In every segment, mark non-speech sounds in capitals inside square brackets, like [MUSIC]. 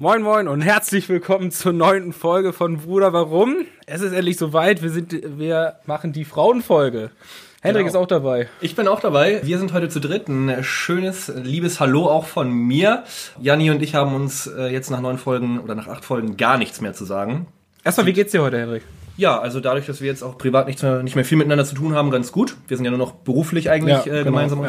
Moin Moin und herzlich willkommen zur neunten Folge von Bruder Warum. Es ist endlich soweit, wir, sind, wir machen die Frauenfolge. Hendrik Genau. ist auch dabei. Ich bin auch dabei. Wir sind heute zu dritt. Ein schönes, liebes Hallo auch von mir. Janni und ich haben uns äh, jetzt nach neun Folgen oder nach acht Folgen gar nichts mehr zu sagen. Erstmal, wie geht's dir heute, Hendrik? Ja, also dadurch, dass wir jetzt auch privat nichts mehr, nicht mehr viel miteinander zu tun haben, ganz gut. Wir sind ja nur noch beruflich eigentlich Ja, äh, genau, gemeinsam ja.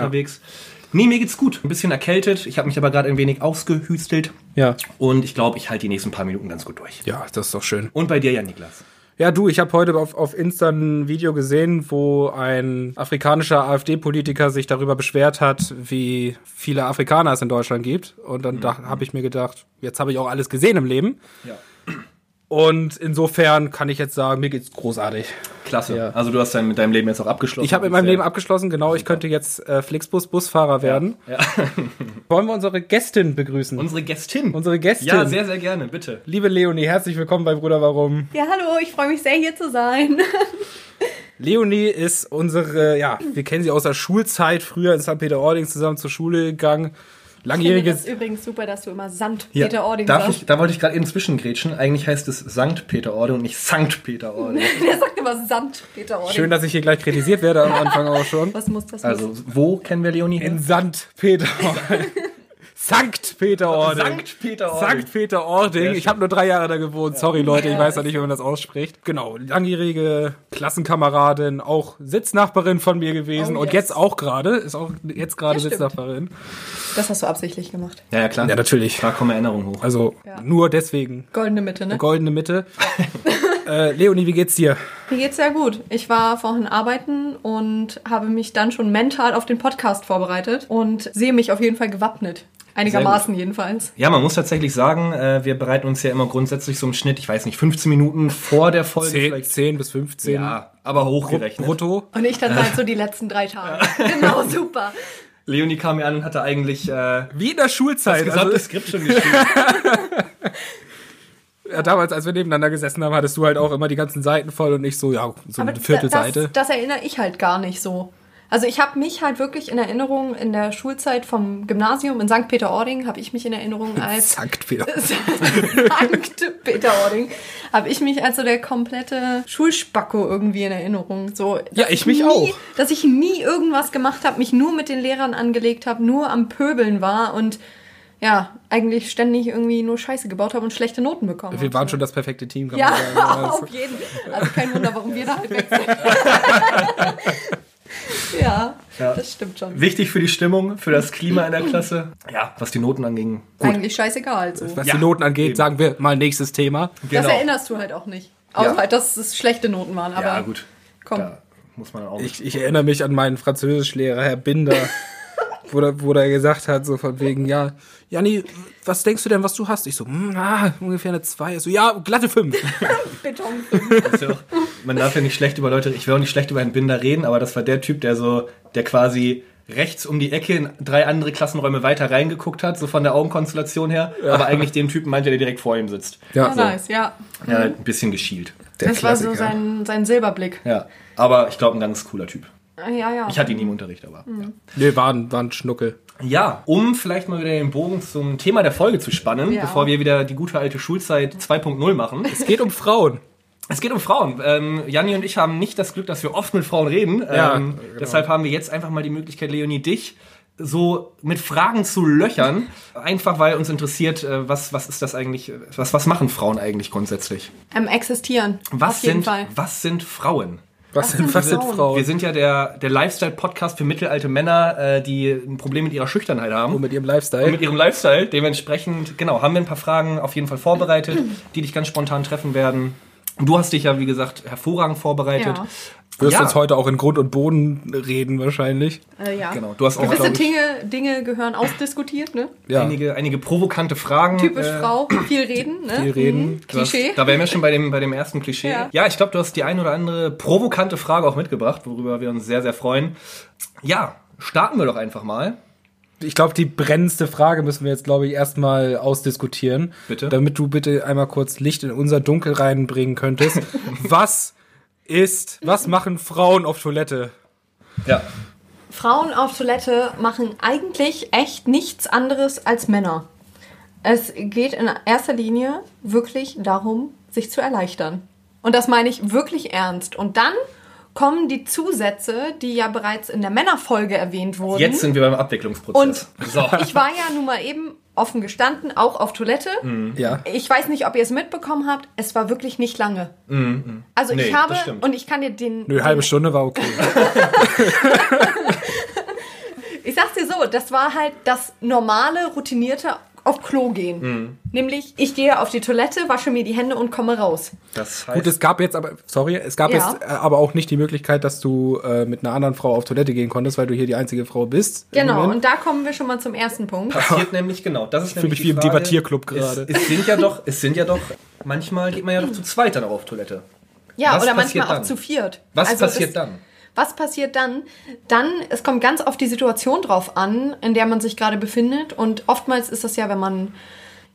Nee, mir geht's gut. Ein bisschen erkältet. Ich habe mich aber gerade ein wenig ausgehüstelt. Ja. Und ich glaube, ich halte die nächsten paar Minuten ganz gut durch. Ja, das ist doch schön. Und bei dir, Jan Niklas? Ja, du, ich habe heute auf, auf Insta ein Video gesehen, wo ein afrikanischer AfD-Politiker sich darüber beschwert hat, wie viele Afrikaner es in Deutschland gibt. Und dann da habe ich mir gedacht, jetzt habe ich auch alles gesehen im Leben. Ja. Und insofern kann ich jetzt sagen, mir geht's großartig. Klasse. Ja. Also du hast dein, mit deinem Leben jetzt auch abgeschlossen. Ich habe in meinem Leben abgeschlossen, genau, ich könnte jetzt äh, Flixbus-Busfahrer werden. Ja. [LAUGHS] Wollen wir unsere Gästin begrüßen? Unsere Gästin. Unsere Gästin. Ja, sehr, sehr gerne, bitte. Liebe Leonie, herzlich willkommen bei Bruder Warum. Ja, hallo, ich freue mich sehr, hier zu sein. [LAUGHS] Leonie ist unsere, ja, wir kennen sie aus der Schulzeit, früher in St. Peter-Ording zusammen zur Schule gegangen. Ich finde Langjähriges. das übrigens super, dass du immer Sand Ja, Peter Ording darf sagst. ich, da wollte ich gerade eben zwischengrätschen. Eigentlich heißt es Sankt Peter-Ording und nicht Sankt Peter-Ording. [LAUGHS] Der sagt immer Sand Peter Ording. Schön, dass ich hier gleich kritisiert werde am Anfang auch schon. Was muss das? Also, wo kennen wir Leonie? In St. Peter-Ording. [LAUGHS] Sankt Peter-Ording. Sankt Peter-Ording. Sankt Peter-Ording. Sehr Ich habe nur drei Jahre da gewohnt. Sorry, Leute, ich weiß ja nicht, wie man das ausspricht. Genau, langjährige Klassenkameradin, auch Sitznachbarin von mir gewesen Oh, und yes. jetzt auch gerade, ist auch jetzt gerade Ja. Sitznachbarin. Das hast du absichtlich gemacht. Ja, ja, klar. Ja, natürlich. Da kommen Erinnerungen hoch. Also Ja. nur deswegen. Goldene Mitte, ne? Goldene Mitte. [LAUGHS] äh, Leonie, wie geht's dir? Mir geht's sehr gut. Ich war vorhin arbeiten und habe mich dann schon mental auf den Podcast vorbereitet und sehe mich auf jeden Fall gewappnet. Einigermaßen jedenfalls. Ja, man muss tatsächlich sagen, äh, wir bereiten uns ja immer grundsätzlich so im Schnitt, ich weiß nicht, 15 Minuten vor der Folge 10, vielleicht. 10 bis 15 Ja, aber hochgerechnet. brutto. Und ich dann halt so die letzten drei [LAUGHS] Tage. Genau, super. Leonie kam mir an und hatte eigentlich äh, Wie in der Schulzeit. das gesamte Also, Skript schon geschrieben. [LAUGHS] ja, damals, als wir nebeneinander gesessen haben, hattest du halt auch immer die ganzen Seiten voll und ich so, ja, so Aber eine Viertelseite. Das, das erinnere ich halt gar nicht so. Also ich habe mich halt wirklich in Erinnerung in der Schulzeit vom Gymnasium in St. Peter-Ording habe ich mich in Erinnerung [LAUGHS] als Sankt Peter. [LAUGHS] Sankt Peter-Ording habe ich mich als so der komplette Schulspacko irgendwie in Erinnerung. So, Ja, ich mich nie, auch. Dass ich nie irgendwas gemacht habe, mich nur mit den Lehrern angelegt habe, nur am Pöbeln war und ja, eigentlich ständig irgendwie nur Scheiße gebaut habe und schlechte Noten bekommen Wir waren schon das perfekte Team, kann Ja, man sagen. Also, [LAUGHS] auf jeden. Also kein Wunder, warum wir da halt weg sind. [LAUGHS] ja, Ja. das stimmt schon. Wichtig für die Stimmung, für das Klima in der [CLEARS THROAT] Klasse. Ja, was die Noten anging. Gut. Eigentlich scheißegal. So. Was Ja, die Noten angeht, eben. sagen wir mal nächstes Thema. Das erinnerst du halt auch nicht. Außer Ja. halt, dass es schlechte Noten waren. Aber Ja, gut. komm. Da muss man auch Ich, ich erinnere mich an meinen Französischlehrer, Herr Binder, [LAUGHS] wo, der, wo der gesagt hat, so von wegen, ja, Janni, was denkst du denn, was du hast? Ich so, hm, ah, ungefähr eine 2. So, ja, glatte 5. [LAUGHS] Beton. Das ist ja auch, man darf ja nicht schlecht über Leute, ich will auch nicht schlecht über einen Binder reden, aber das war der Typ, der so, der quasi rechts um die Ecke in drei andere Klassenräume weiter reingeguckt hat, so von der Augenkonstellation her, aber eigentlich den Typen meinte, der direkt vor ihm sitzt. Ja, Ja, nice, ja. Ja, ein bisschen geschielt. der das war so Klassiker. sein, sein Silberblick. Ja, aber ich glaube, ein ganz cooler Typ. Ja, ja. Ich hatte ihn nie im Unterricht, aber. Nee, war ein, war ein Schnuckel. Ja, um vielleicht mal wieder den Bogen zum Thema der Folge zu spannen, Ja. bevor wir wieder die gute alte Schulzeit 2.0 machen. Es geht um Frauen. Es geht um Frauen. Ähm, Janni und ich haben nicht das Glück, dass wir oft mit Frauen reden. Ja, ähm, genau. Deshalb haben wir jetzt einfach mal die Möglichkeit, Leonie, dich so mit Fragen zu löchern. Einfach weil uns interessiert, äh, was, was ist das eigentlich, was, was machen Frauen eigentlich grundsätzlich? Am Existieren. Was Auf jeden sind, Fall. was sind Frauen? Was, sind, sind was sind Frauen? Frauen? Wir sind ja der, der Lifestyle-Podcast für mittelalte Männer, äh, die ein Problem mit ihrer Schüchternheit haben. Und mit ihrem Lifestyle. Und mit ihrem Lifestyle. Dementsprechend, genau, haben wir ein paar Fragen auf jeden Fall vorbereitet, die dich ganz spontan treffen werden. Du hast dich ja, wie gesagt, hervorragend vorbereitet. Ja. Du wirst Ja. uns heute auch in Grund und Boden reden wahrscheinlich. Äh, ja. Genau, du hast auch, Gewisse ich, Dinge, Dinge gehören ausdiskutiert, ne? Ja. einige, einige provokante Fragen. Typisch äh, Frau, viel reden, ne? viel reden. Mhm. hast- Klischee. Da wären wir schon bei dem, bei dem ersten Klischee. Ja. Ja, ich glaube, du hast die ein oder andere provokante Frage auch mitgebracht, worüber wir uns sehr, sehr freuen. Ja, starten wir doch einfach mal. Ich glaube, die brennendste Frage müssen wir jetzt, glaube ich, erstmal ausdiskutieren. Bitte? Damit du bitte einmal kurz Licht in unser Dunkel reinbringen könntest. [LAUGHS] was ist, was machen Frauen auf Toilette? Ja. Frauen auf Toilette machen eigentlich echt nichts anderes als Männer. Es geht in erster Linie wirklich darum, sich zu erleichtern. Und das meine ich wirklich ernst. Und dann kommen die Zusätze, die ja bereits in der Männerfolge erwähnt wurden. Jetzt sind wir beim Abwicklungsprozess. Und [LAUGHS] ich war ja nun mal eben offen gestanden, auch auf Toilette. Ja. Ich weiß nicht, ob ihr es mitbekommen habt. Es war wirklich nicht lange. Also Nee, ich habe, und ich kann dir den... Nö, halbe Stunde war okay. [LAUGHS] Ich sag's dir so, das war halt das normale, routinierte auf Klo gehen. Mhm. Nämlich, ich gehe auf die Toilette, wasche mir die Hände und komme raus. Das heißt, Gut, es gab jetzt aber, sorry, es gab Ja. jetzt äh, aber auch nicht die Möglichkeit, dass du äh, mit einer anderen Frau auf Toilette gehen konntest, weil du hier die einzige Frau bist. Genau, und da kommen wir schon mal zum ersten Punkt. passiert nämlich genau. Das ist fühle nämlich mich wie im. Debattierclub gerade. Es, es sind ja doch, es sind ja doch, manchmal geht man ja doch zu zweit dann auch auf Toilette. Ja, Was oder manchmal auch dann? zu viert. Was Also passiert dann? Was passiert dann? Dann, es kommt ganz auf die Situation drauf an, in der man sich gerade befindet. Und oftmals ist das ja, wenn man,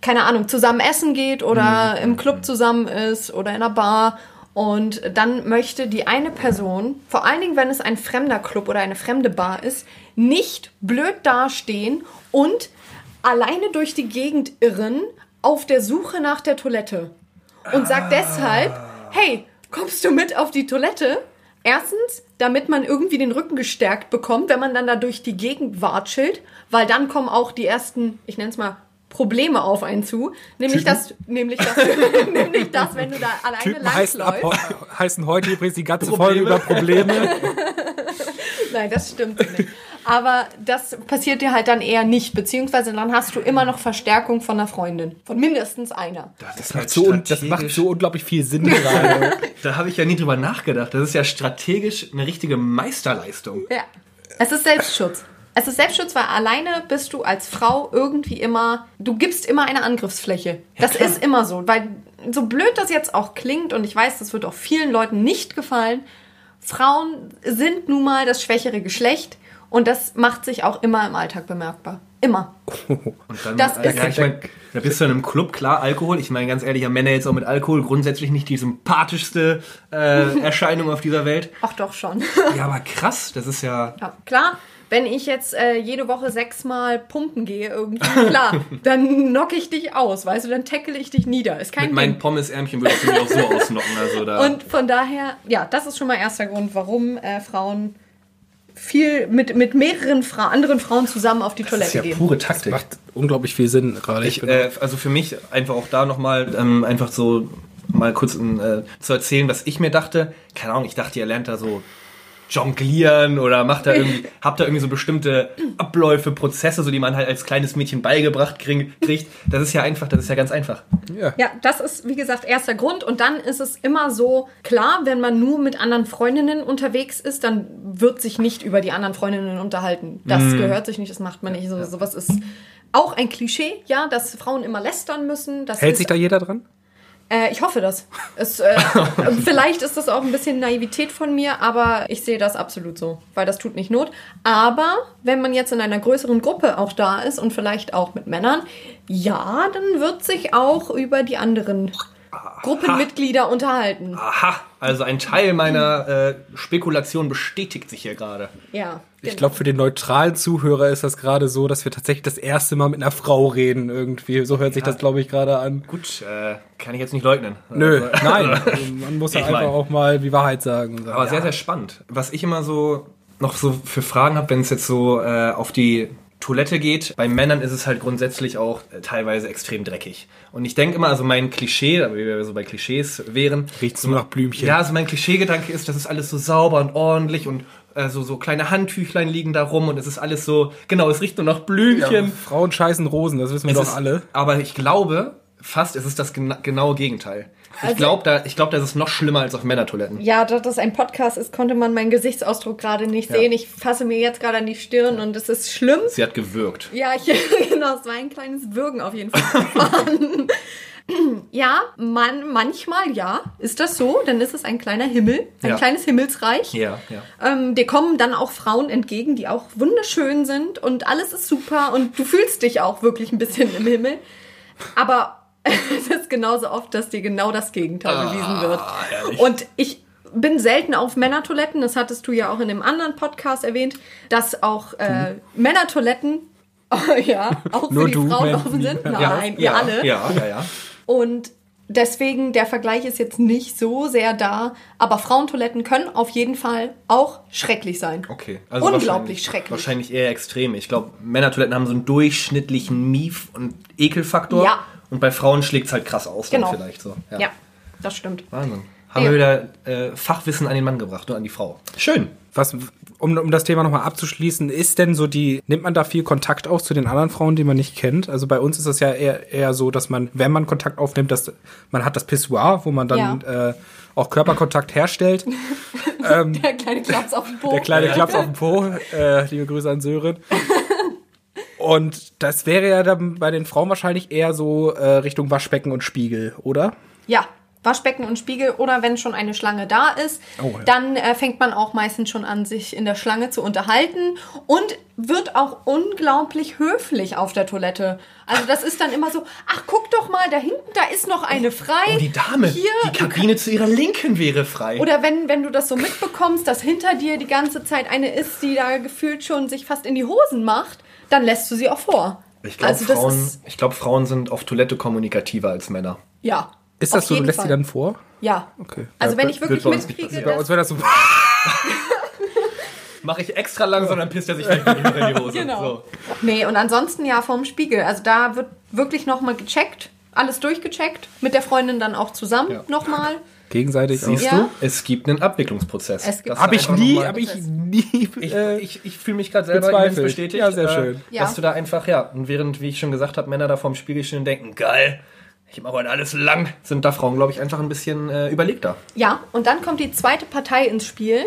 keine Ahnung, zusammen essen geht oder im Club zusammen ist oder in einer Bar. Und dann möchte die eine Person, vor allen Dingen, wenn es ein fremder Club oder eine fremde Bar ist, nicht blöd dastehen und alleine durch die Gegend irren auf der Suche nach der Toilette. Und sagt deshalb, hey, kommst du mit auf die Toilette? Erstens, damit man irgendwie den Rücken gestärkt bekommt, wenn man dann da durch die Gegend watschelt, weil dann kommen auch die ersten, ich nenne es mal, Probleme auf einen zu. Nämlich das, nämlich das, [LAUGHS] nämlich das, wenn du da alleine Typen heißen, ab, langsläufst. heu- heißen heute übrigens die ganze Probleme. Folge über Probleme. [LAUGHS] Nein, das stimmt so nicht. Aber das passiert dir halt dann eher nicht, beziehungsweise dann hast du immer noch Verstärkung von einer Freundin. Von mindestens einer. Das, macht so, das macht so unglaublich viel Sinn gerade. [LAUGHS] Da habe ich ja nie drüber nachgedacht. Das ist ja strategisch eine richtige Meisterleistung. Ja. Es ist Selbstschutz. Es ist Selbstschutz, weil alleine bist du als Frau irgendwie immer, du gibst immer eine Angriffsfläche. Das ist immer so, weil so blöd das jetzt auch klingt und ich weiß, das wird auch vielen Leuten nicht gefallen, Frauen sind nun mal das schwächere Geschlecht und das macht sich auch immer im Alltag bemerkbar. Immer. [LAUGHS] Und dann, Das äh, ist- ja, ich mein, da bist du in einem Club, klar, Alkohol. Ich meine, ganz ehrlich, ja, Männer jetzt auch mit Alkohol grundsätzlich nicht die sympathischste äh, [LAUGHS] Erscheinung auf dieser Welt. Ach doch schon. Ja, aber krass, das ist ja. Ja, klar, wenn ich jetzt äh, jede Woche sechsmal pumpen gehe, irgendwie, klar, [LAUGHS] dann knock ich dich aus, weißt du, dann tackle ich dich nieder. Ist kein Mit meinen. Pommesärmchen würdest du mich auch so ausnocken. Also da. Und von daher, ja, das ist schon mal erster Grund, warum äh, Frauen viel mit, mit mehreren Fra anderen Frauen zusammen auf die das Toilette ist ja gehen. pure Taktik. Macht unglaublich viel Sinn gerade. Ich, bin- äh, also für mich einfach auch da nochmal ähm, einfach so mal kurz äh, zu erzählen, was ich mir dachte. Keine Ahnung, ich dachte, ihr lernt da so jonglieren oder macht da irgendwie, [LAUGHS] habt da irgendwie so bestimmte Abläufe, Prozesse, so die man halt als kleines Mädchen beigebracht krieg, kriegt. Das ist ja einfach, das ist ja ganz einfach. ja. Ja, das ist, wie gesagt, erster Grund. Und dann ist es immer so, klar, wenn man nur mit anderen Freundinnen unterwegs ist, dann wird sich nicht über die anderen Freundinnen unterhalten. Das Mhm. gehört sich nicht, das macht man nicht. So, sowas ist auch ein Klischee, ja, dass Frauen immer lästern müssen. Das Hält ist, sich da jeder dran? Äh, ich hoffe das. Es, äh, [LAUGHS] vielleicht ist das auch ein bisschen Naivität von mir, aber ich sehe das absolut so, weil das tut nicht Not. Aber wenn man jetzt in einer größeren Gruppe auch da ist und vielleicht auch mit Männern, ja, dann wird sich auch über die anderen Gruppenmitglieder unterhalten. Aha, also ein Teil meiner äh, Spekulation bestätigt sich hier gerade. Ja. Ich glaube, für den neutralen Zuhörer ist das gerade so, dass wir tatsächlich das erste Mal mit einer Frau reden irgendwie. So hört sich das, glaube ich, gerade an. Gut, äh, kann ich jetzt nicht leugnen. Nö, Also, [LAUGHS] nein. [LAUGHS] Man muss ja einfach mein- auch mal die Wahrheit sagen, Aber ja. sehr, sehr spannend. Was ich immer so noch so für Fragen habe, wenn es jetzt so äh, auf die Toilette geht, bei Männern ist es halt grundsätzlich auch äh, teilweise extrem dreckig. Und ich denke immer, also mein Klischee, da wir so bei Klischees wären, Riecht's nur nach Blümchen. ja, also mein Klischeegedanke ist, das ist alles so sauber und ordentlich und äh, so, so kleine Handtüchlein liegen da rum und es ist alles so, genau, es riecht nur nach Blümchen. Frauen scheißen Rosen, das wissen wir Es doch ist, alle. Aber ich glaube, fast ist es das gena genaue Gegenteil. Ich Also- glaube, da, ich glaube, das ist noch schlimmer als auf Männertoiletten. Ja, da das ein Podcast ist, konnte man meinen Gesichtsausdruck gerade nicht Ja. sehen. Ich fasse mir jetzt gerade an die Stirn und es ist schlimm. Sie hat gewürgt. Ja, ich, [LAUGHS] genau, es war ein kleines Würgen auf jeden Fall. [LAUGHS] ja, man, manchmal ja, ist das so. Dann ist es ein kleiner Himmel, ein Ja. kleines Himmelsreich. Ja, ja. Ähm, dir kommen dann auch Frauen entgegen, die auch wunderschön sind und alles ist super und du fühlst dich auch wirklich ein bisschen im Himmel. Aber es ist genauso oft, dass dir genau das Gegenteil bewiesen wird. herrlich. Und ich bin selten auf Männertoiletten, das hattest du ja auch in dem anderen Podcast erwähnt, dass auch äh, Männertoiletten [LAUGHS] ja, auch für die du, Frauen Mandy. offen sind. Nein, ja, wir ja, alle. Ja, ja, ja. Und deswegen, der Vergleich ist jetzt nicht so sehr da, aber Frauentoiletten können auf jeden Fall auch schrecklich sein. Okay. Unglaublich wahrscheinlich- schrecklich. Wahrscheinlich eher extrem. Ich glaube, Männertoiletten haben so einen durchschnittlichen Mief- und Ekelfaktor. Ja. Und bei Frauen schlägt es halt krass aus, dann Genau. vielleicht so. Ja, das stimmt. Wahnsinn. Haben Ja. wir wieder äh, Fachwissen an den Mann gebracht, nur an die Frau. Schön. Was, um, um das Thema nochmal abzuschließen, ist denn so die, nimmt man da viel Kontakt auf zu den anderen Frauen, die man nicht kennt? Also bei uns ist es ja eher, eher so, dass man, wenn man Kontakt aufnimmt, dass man hat das Pissoir, wo man dann äh, auch Körperkontakt herstellt. [LAUGHS] Der kleine Klaps auf dem Po. Der kleine Klaps auf dem Po. Äh, liebe Grüße an Sören. [LAUGHS] Und das wäre ja dann bei den Frauen wahrscheinlich eher so äh, Richtung Waschbecken und Spiegel, oder? Ja, Waschbecken und Spiegel oder wenn schon eine Schlange da ist, Oh, ja. dann äh, fängt man auch meistens schon an, sich in der Schlange zu unterhalten und wird auch unglaublich höflich auf der Toilette. Also das ist dann immer so, ach guck doch mal, da hinten, da ist noch eine frei. Oh, die Dame. Hier, die Kabine zu ihrer Linken wäre frei. Oder wenn, wenn du das so mitbekommst, dass hinter dir die ganze Zeit eine ist, die da gefühlt schon sich fast in die Hosen macht, dann lässt du sie auch vor. ich glaube, also Frauen, ich glaub, Frauen sind auf Toilette kommunikativer als Männer. ja. Ist das so, du lässt Fall. sie dann vor? Ja. Okay. Also Ja, wenn ich wirklich mitkriege. Bei uns wäre das so. [LAUGHS] Mache ich extra langsam, dann pisst er sich mehr in die Hose. Genau. So. Nee, und ansonsten ja vorm Spiegel. Also da wird wirklich nochmal gecheckt, alles durchgecheckt, mit der Freundin dann auch zusammen Ja. nochmal. Gegenseitig. Siehst Ja. du, es gibt einen Abwicklungsprozess. Es gibt- Habe ich nie, habe ich nie. Ich, äh, ich, ich fühle mich gerade selber immens bestätigt. Ja, sehr äh, schön. Ja. Dass du da einfach, ja, und während, wie ich schon gesagt habe, Männer da vorm Spiegel stehen und denken, geil, ich mache heute alles lang, sind da Frauen, glaube ich, einfach ein bisschen äh, überlegter. Ja, und dann kommt die zweite Partei ins Spiel,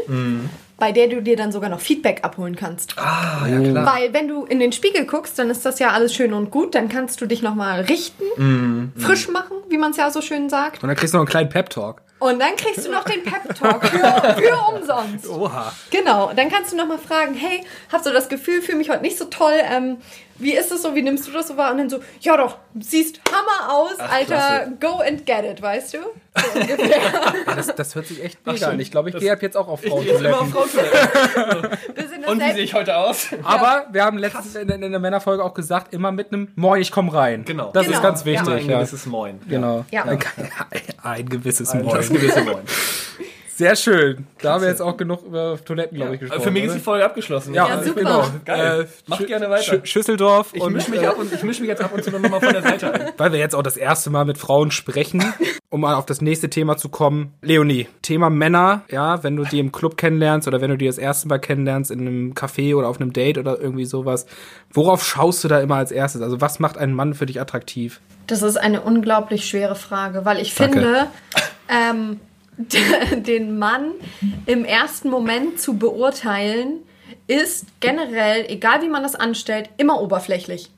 bei der du dir dann sogar noch Feedback abholen kannst. Ah, ja klar. Weil wenn du in den Spiegel guckst, dann ist das ja alles schön und gut. Dann kannst du dich nochmal richten, frisch machen, wie man es ja so schön sagt. Und dann kriegst du noch einen kleinen Pep-Talk. Und dann kriegst du noch den Pep-Talk für, für umsonst. Oha. Genau, dann kannst du nochmal fragen, hey, hab so das Gefühl, fühle mich heute nicht so toll. Ähm, wie ist es so? Wie nimmst du das so wahr? Und dann so, ja doch, siehst Hammer aus, Ach, Alter, klasse. go and get it, weißt du? So. [LAUGHS] Ja, das, das hört sich echt mega an. Ich glaube, ich Das- gehe ab jetzt auch auf auf Frauentoiletten. Frauentoilette. Bisschen [LAUGHS] Und wie sehe ich heute aus? Aber wir haben letztens in, in der Männerfolge auch gesagt, immer mit einem Moin, ich komm rein. Genau. Das Genau. ist ganz Ja. wichtig. Ein Ja. gewisses Moin. Genau. Ja. Ein, ein gewisses Ein, Moin. das gewisse Moin. [LAUGHS] Sehr schön. Da haben wir jetzt auch genug über Toiletten, glaube ich, gesprochen. Für mich ist die? Folge abgeschlossen. ja, Ja, super. genau. Geil. Macht Schü- gerne weiter. Schü- Schüsseldorf. Ich und, mische mich, äh, ab und- ich misch mich jetzt ab und zu noch mal von der Seite ein. [LAUGHS] weil wir jetzt auch das erste Mal mit Frauen sprechen, um mal auf das nächste Thema zu kommen. Leonie, Thema Männer, ja, wenn du die im Club kennenlernst oder wenn du die das erste Mal kennenlernst in einem Café oder auf einem Date oder irgendwie sowas, worauf schaust du da immer als erstes? Also was macht einen Mann für dich attraktiv? Das ist eine unglaublich schwere Frage, weil ich Danke. finde, ähm, [LAUGHS] den Mann im ersten Moment zu beurteilen, ist generell, egal wie man das anstellt, immer oberflächlich.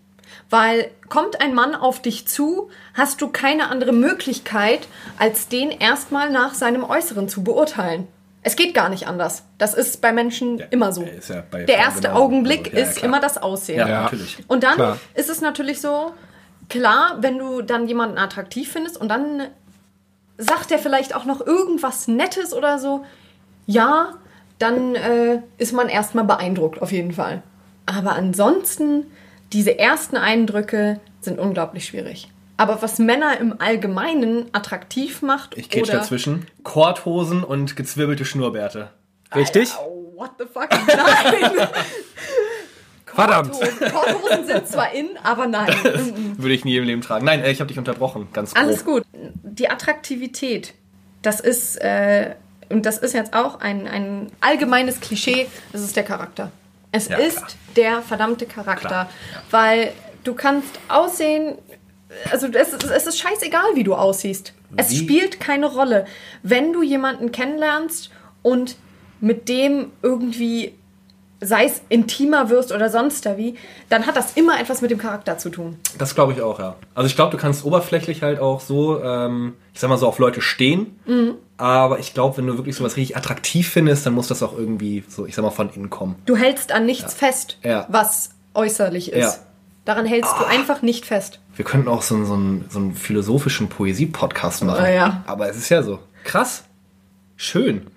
Weil kommt ein Mann auf dich zu, hast du keine andere Möglichkeit, als den erstmal nach seinem Äußeren zu beurteilen. Es geht gar nicht anders. Das ist bei Menschen immer so. ja bei Der erste genauso. Augenblick Also, ja, ist immer das Aussehen. Ja, Ja. natürlich. Und dann Klar. ist es natürlich so, klar, wenn du dann jemanden attraktiv findest und dann sagt er vielleicht auch noch irgendwas Nettes oder so, ja, dann äh, ist man erstmal beeindruckt, auf jeden Fall. Aber ansonsten, diese ersten Eindrücke sind unglaublich schwierig. Aber was Männer im Allgemeinen attraktiv macht, Ich oder dazwischen. Korthosen und gezwirbelte Schnurrbärte. Richtig? Oh, what the fuck? Nein! Verdammt. Korthosen, sind zwar in, aber nein. [LAUGHS] Würde ich nie im Leben tragen. Nein, ich habe dich unterbrochen. Ganz grob. Alles gut. Die Attraktivität, das ist, äh, und das ist jetzt auch ein, ein allgemeines Klischee, das ist der Charakter. Es Ja, ist klar. der verdammte Charakter. Klar, Weil du kannst aussehen, also es ist, es ist scheißegal, wie du aussiehst. Es Wie? spielt keine Rolle. Wenn du jemanden kennenlernst und mit dem irgendwie, sei es intimer wirst oder sonst da wie, dann hat das immer etwas mit dem Charakter zu tun. Das glaube ich auch, ja. Also ich glaube, du kannst oberflächlich halt auch so, ähm, ich sag mal so, auf Leute stehen. Mhm. Aber ich glaube, wenn du wirklich sowas richtig attraktiv findest, dann muss das auch irgendwie so, ich sag mal, von innen kommen. Du hältst an nichts fest, Ja. was äußerlich ist. Ja. Daran hältst du einfach nicht fest. Wir könnten auch so, einen- so, einen, so einen philosophischen Poesie-Podcast machen. Ah, ja. Aber es ist ja so. Krass. Schön.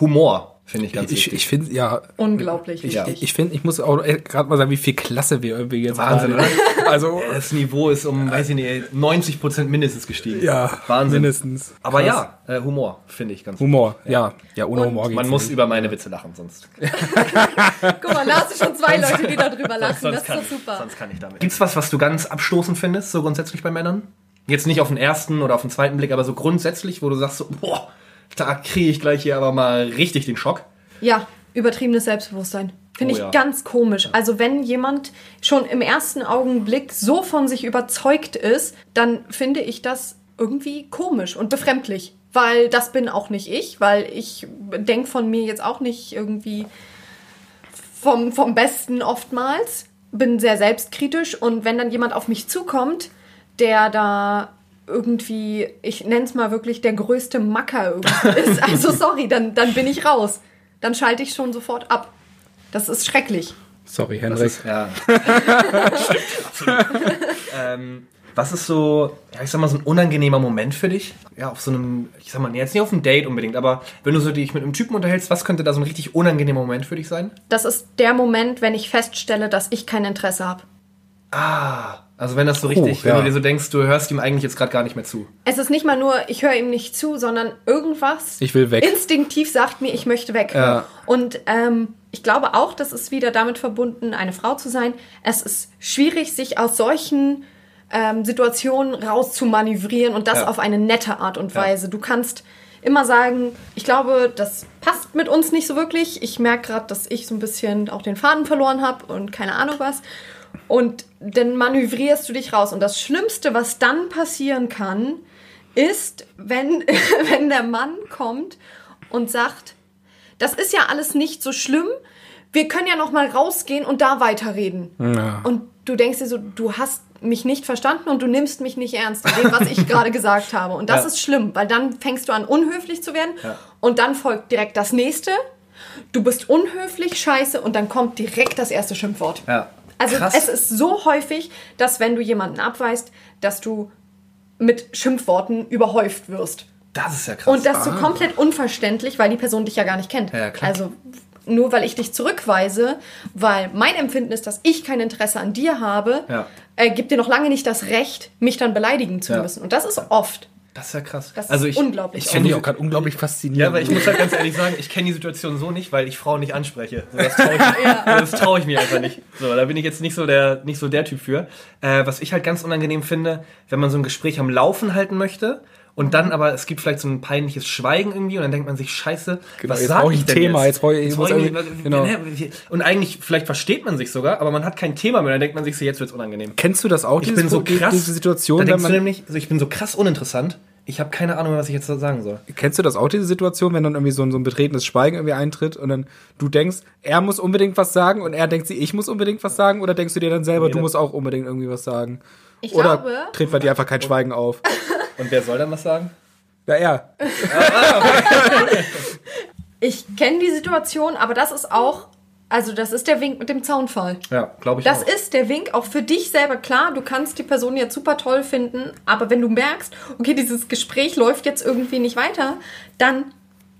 Humor. Finde ich ganz Ich, wichtig. ich finde, ja. Unglaublich Ich, wichtig. ich, ich finde, ich muss auch gerade mal sagen, wie viel Klasse wir irgendwie jetzt Wahnsinn, gerade- Also, [LAUGHS] das Niveau ist um, weiß ich nicht, 90 Prozent mindestens gestiegen. ja, Wahnsinn. mindestens. Aber Krass. ja, äh, Humor finde ich ganz Humor, ja. Ja, ohne Und Humor geht's Man muss nicht. über meine Witze lachen, sonst. [LAUGHS] Guck mal, da hast du schon zwei Leute, die darüber lachen. sonst, das ist doch super. sonst kann ich damit. Gibt's was, was du ganz abstoßend findest, so grundsätzlich bei Männern? Jetzt nicht auf den ersten oder auf den zweiten Blick, aber so grundsätzlich, wo du sagst so, boah, da kriege ich gleich hier aber mal richtig den Schock. Ja, übertriebenes Selbstbewusstsein. Finde Oh ich ja. ganz komisch. Also wenn jemand schon im ersten Augenblick so von sich überzeugt ist, dann finde ich das irgendwie komisch und befremdlich. Weil das bin auch nicht ich, weil ich denke von mir jetzt auch nicht irgendwie vom, vom Besten oftmals. Bin sehr selbstkritisch und wenn dann jemand auf mich zukommt, der da irgendwie, ich nenne es mal wirklich der größte Macker irgendwie [LAUGHS] ist, also sorry, dann, dann bin ich raus. Dann schalte ich schon sofort ab. Das ist schrecklich. Sorry, Henrik. ist, ja. Stimmt, [LAUGHS] absolut. ähm, was ist so, ja, ich sag mal, so ein unangenehmer Moment für dich? Ja, auf so einem, ich sag mal, jetzt nicht auf einem Date unbedingt, aber wenn du so dich mit einem Typen unterhältst, was könnte da so ein richtig unangenehmer Moment für dich sein? Das ist der Moment, wenn ich feststelle, dass ich kein Interesse habe. Ah, also wenn das so richtig, ja. wenn du dir so denkst, du hörst ihm eigentlich jetzt gerade gar nicht mehr zu. Es ist nicht mal nur, ich höre ihm nicht zu, sondern irgendwas Ich will weg. instinktiv sagt mir, ich möchte weg. Ja. Und ähm, ich glaube auch, das ist wieder damit verbunden, eine Frau zu sein. Es ist schwierig, sich aus solchen ähm, Situationen rauszumanövrieren und das Ja. auf eine nette Art und Weise. Du kannst immer sagen, ich glaube, das passt mit uns nicht so wirklich. Ich merke gerade, dass ich so ein bisschen auch den Faden verloren habe und keine Ahnung was. Und dann manövrierst du dich raus. Und das Schlimmste, was dann passieren kann, ist, wenn, [LAUGHS] wenn der Mann kommt und sagt, das ist ja alles nicht so schlimm. Wir können ja noch mal rausgehen und da weiterreden. Ja. Und du denkst dir so, du hast mich nicht verstanden und du nimmst mich nicht ernst in dem, was ich [LAUGHS] gerade gesagt habe. Und das Ja. ist schlimm, weil dann fängst du an, unhöflich zu werden. Ja. Und dann folgt direkt das nächste. Du bist unhöflich, scheiße, und dann kommt direkt das erste Schimpfwort. Ja. Also Krass. es ist so häufig, dass wenn du jemanden abweist, dass du mit Schimpfworten überhäuft wirst. Das ist ja krass. Und das so komplett unverständlich, weil die Person dich ja gar nicht kennt. Ja, ja, klar. Also nur weil ich dich zurückweise, weil mein Empfinden ist, dass ich kein Interesse an dir habe, Ja. äh, gibt dir noch lange nicht das Recht, mich dann beleidigen zu Ja. müssen. Und das ist oft. Das ist ja krass. Das also ist ich, unglaublich Ich Finde die auch gerade unglaublich faszinierend. Ja, aber ich muss halt ganz ehrlich sagen, ich kenne die Situation so nicht, weil ich Frauen nicht anspreche. So, das traue ich, [LAUGHS] das trau ich mir einfach nicht. So, da bin ich jetzt nicht so der, nicht so der Typ für. Äh, was ich halt ganz unangenehm finde, wenn man so ein Gespräch am Laufen halten möchte und dann aber es gibt vielleicht so ein peinliches Schweigen irgendwie und dann denkt man sich, scheiße, Genau, was jetzt sag brauche ich ich ein denn Thema, jetzt? jetzt brauche ich- ich muss brauche ich irgendwie- irgendwie- genau. ne, Und eigentlich, vielleicht versteht man sich sogar, aber man hat kein Thema mehr. Dann denkt man sich so, jetzt wird's unangenehm. Kennst du das auch, Ich bin so krass. diese Situation, da wenn man, nämlich, also ich bin so krass uninteressant. Ich habe keine Ahnung, was ich jetzt da sagen soll. Kennst du das auch, diese Situation, wenn dann irgendwie so ein, so ein betretenes Schweigen irgendwie eintritt und dann du denkst, er muss unbedingt was sagen und er denkt sich, ich muss unbedingt was sagen oder denkst du dir dann selber, Nee, du musst auch unbedingt irgendwie was sagen? Ich oder glaube, tritt bei dir einfach kein Schweigen auf? [LAUGHS] Und wer soll dann was sagen? Ja, er. ich kenne die Situation, aber das ist auch, also das ist der Wink mit dem Zaunfall. Ja, glaube ich Das auch. ist der Wink auch für dich selber. Klar, du kannst die Person jetzt super toll finden, aber wenn du merkst, okay, dieses Gespräch läuft jetzt irgendwie nicht weiter, dann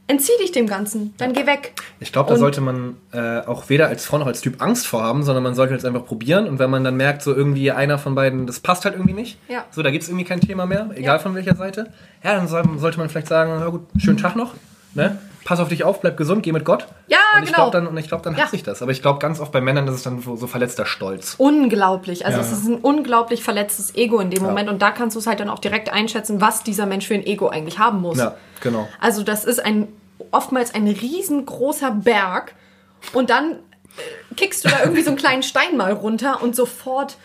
entzieh dich dem Ganzen. Dann geh weg. Ich glaube, da sollte man äh, auch weder als Frau noch als Typ Angst vor haben, sondern man sollte es einfach probieren. Und wenn man dann merkt, so irgendwie einer von beiden, das passt halt irgendwie nicht, Ja. so da gibt es irgendwie kein Thema mehr, egal Ja. von welcher Seite, ja, dann soll, sollte man vielleicht sagen, na gut, schönen Tag noch, ne? Pass auf dich auf, bleib gesund, geh mit Gott. Ja, und ich genau. Glaub dann, und ich glaube, dann Ja. hat sich das. Aber ich glaube, ganz oft bei Männern ist es dann so, so verletzter Stolz. Unglaublich. Also Ja. es ist ein unglaublich verletztes Ego in dem Ja. Moment und da kannst du es halt dann auch direkt einschätzen, was dieser Mensch für ein Ego eigentlich haben muss. Ja, genau. Also das ist ein oftmals ein riesengroßer Berg und dann äh, kickst du da irgendwie so einen kleinen Stein mal runter und sofort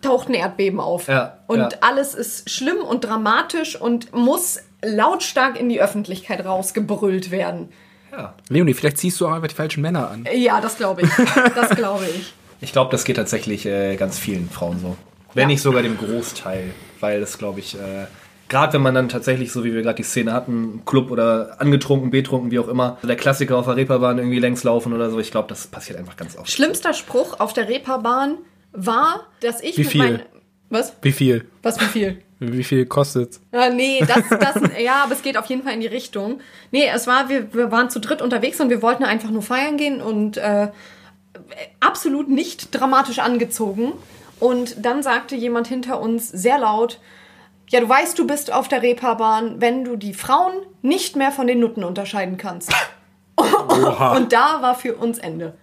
taucht ein Erdbeben auf. Ja, und ja. alles ist schlimm und dramatisch und muss lautstark in die Öffentlichkeit rausgebrüllt werden. Ja. Leonie, vielleicht ziehst du auch einfach die falschen Männer an. Ja, das glaube ich. [LAUGHS] Das glaube ich. Ich glaube, das geht tatsächlich äh, ganz vielen Frauen so. Wenn Ja. nicht sogar dem Großteil. Weil das, glaube ich, äh, gerade wenn man dann tatsächlich, so wie wir gerade die Szene hatten, im Club oder angetrunken, betrunken, wie auch immer, der Klassiker auf der Reeperbahn irgendwie längs laufen oder so, ich glaube, das passiert einfach ganz oft. Schlimmster Spruch auf der Reeperbahn war, dass ich Wie mit viel? meinen Was? Wie viel? Was wie viel? [LAUGHS] Wie viel kostet's? Ja, nee, das, das, ja, aber es geht auf jeden Fall in die Richtung. Nee, es war, wir, wir waren zu dritt unterwegs und wir wollten einfach nur feiern gehen und äh, absolut nicht dramatisch angezogen. Und dann sagte jemand hinter uns sehr laut, ja, du weißt, du bist auf der Reeperbahn, wenn du die Frauen nicht mehr von den Nutten unterscheiden kannst. [LAUGHS] und da war für uns Ende.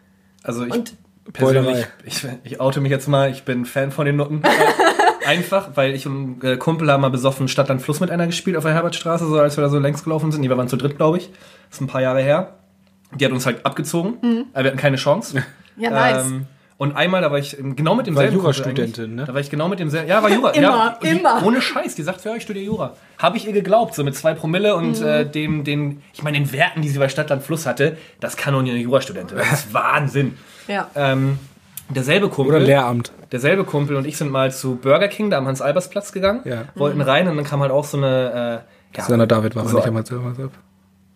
Also ich Und- persönlich, ich, ich oute mich jetzt mal, ich bin Fan von den Nutten. [LAUGHS] Einfach, weil ich und äh, Kumpel haben mal besoffen Stadt an Fluss mit einer gespielt auf der Herbertstraße, so als wir da so längs gelaufen sind. Die wir waren zu dritt, glaube ich. Das ist ein paar Jahre her. Die hat uns halt abgezogen. Aber wir hatten keine Chance. Mhm. [LAUGHS] Ja, nice. Ähm, und einmal, da war ich genau mit War demselben Kumpel Jurastudentin, ne? Da war ich genau mit demselben. Ja, war Jura. [LAUGHS] Immer, ja, immer. Ohne Scheiß. Die sagt, ja, ich studiere Jura. Habe ich ihr geglaubt, so mit zwei Promille und Mhm. äh, dem, den, ich meine, den Werten, die sie bei Stadtland Fluss hatte, das kann doch nicht eine Jurastudentin. Das ist Wahnsinn. Ja. Ähm, derselbe Kumpel. Oder Lehramt. Derselbe Kumpel und ich sind mal zu Burger King, da am Hans-Albers-Platz gegangen, Ja. wollten rein und dann kam halt auch so eine. Äh, ja, einer David war so, nicht einmal selber.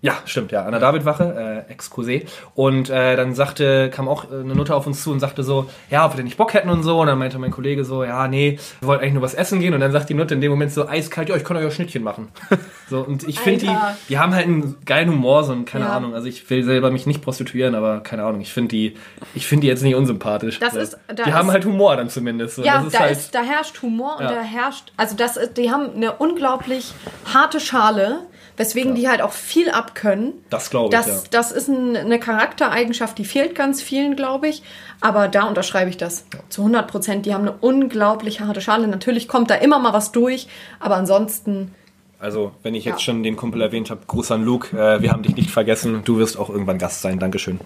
Ja, stimmt, ja, an der Davidwache, äh, Exposé. Und äh, dann sagte, kam auch äh, eine Nutte auf uns zu und sagte so, ja, ob wir denn nicht Bock hätten und so. Und dann meinte mein Kollege so, ja, nee, wir wollten eigentlich nur was essen gehen. Und dann sagt die Nutte in dem Moment so, eiskalt, ja, ich kann euch auch Schnittchen machen. [LAUGHS] so, und ich finde die, die haben halt einen geilen Humor, so, und keine Ja. Ahnung. Also ich will selber mich nicht prostituieren, aber keine Ahnung, ich finde die, ich finde die jetzt nicht unsympathisch. Das ist- da die haben ist- halt Humor dann zumindest. So. Ja, das ist da, halt, ist, da herrscht Humor und Ja. da herrscht, also das ist, die haben eine unglaublich harte Schale, weswegen die halt auch viel abkönnen. Das glaube ich, Das, ja. das ist ein, eine Charaktereigenschaft, die fehlt ganz vielen, glaube ich. Aber da unterschreibe ich das zu 100 Prozent. Die haben eine unglaublich harte Schale. Natürlich kommt da immer mal was durch, aber ansonsten, Also, wenn ich jetzt Ja. schon den Kumpel erwähnt habe, Gruß an Luke, äh, wir haben dich nicht vergessen. Du wirst auch irgendwann Gast sein. Dankeschön.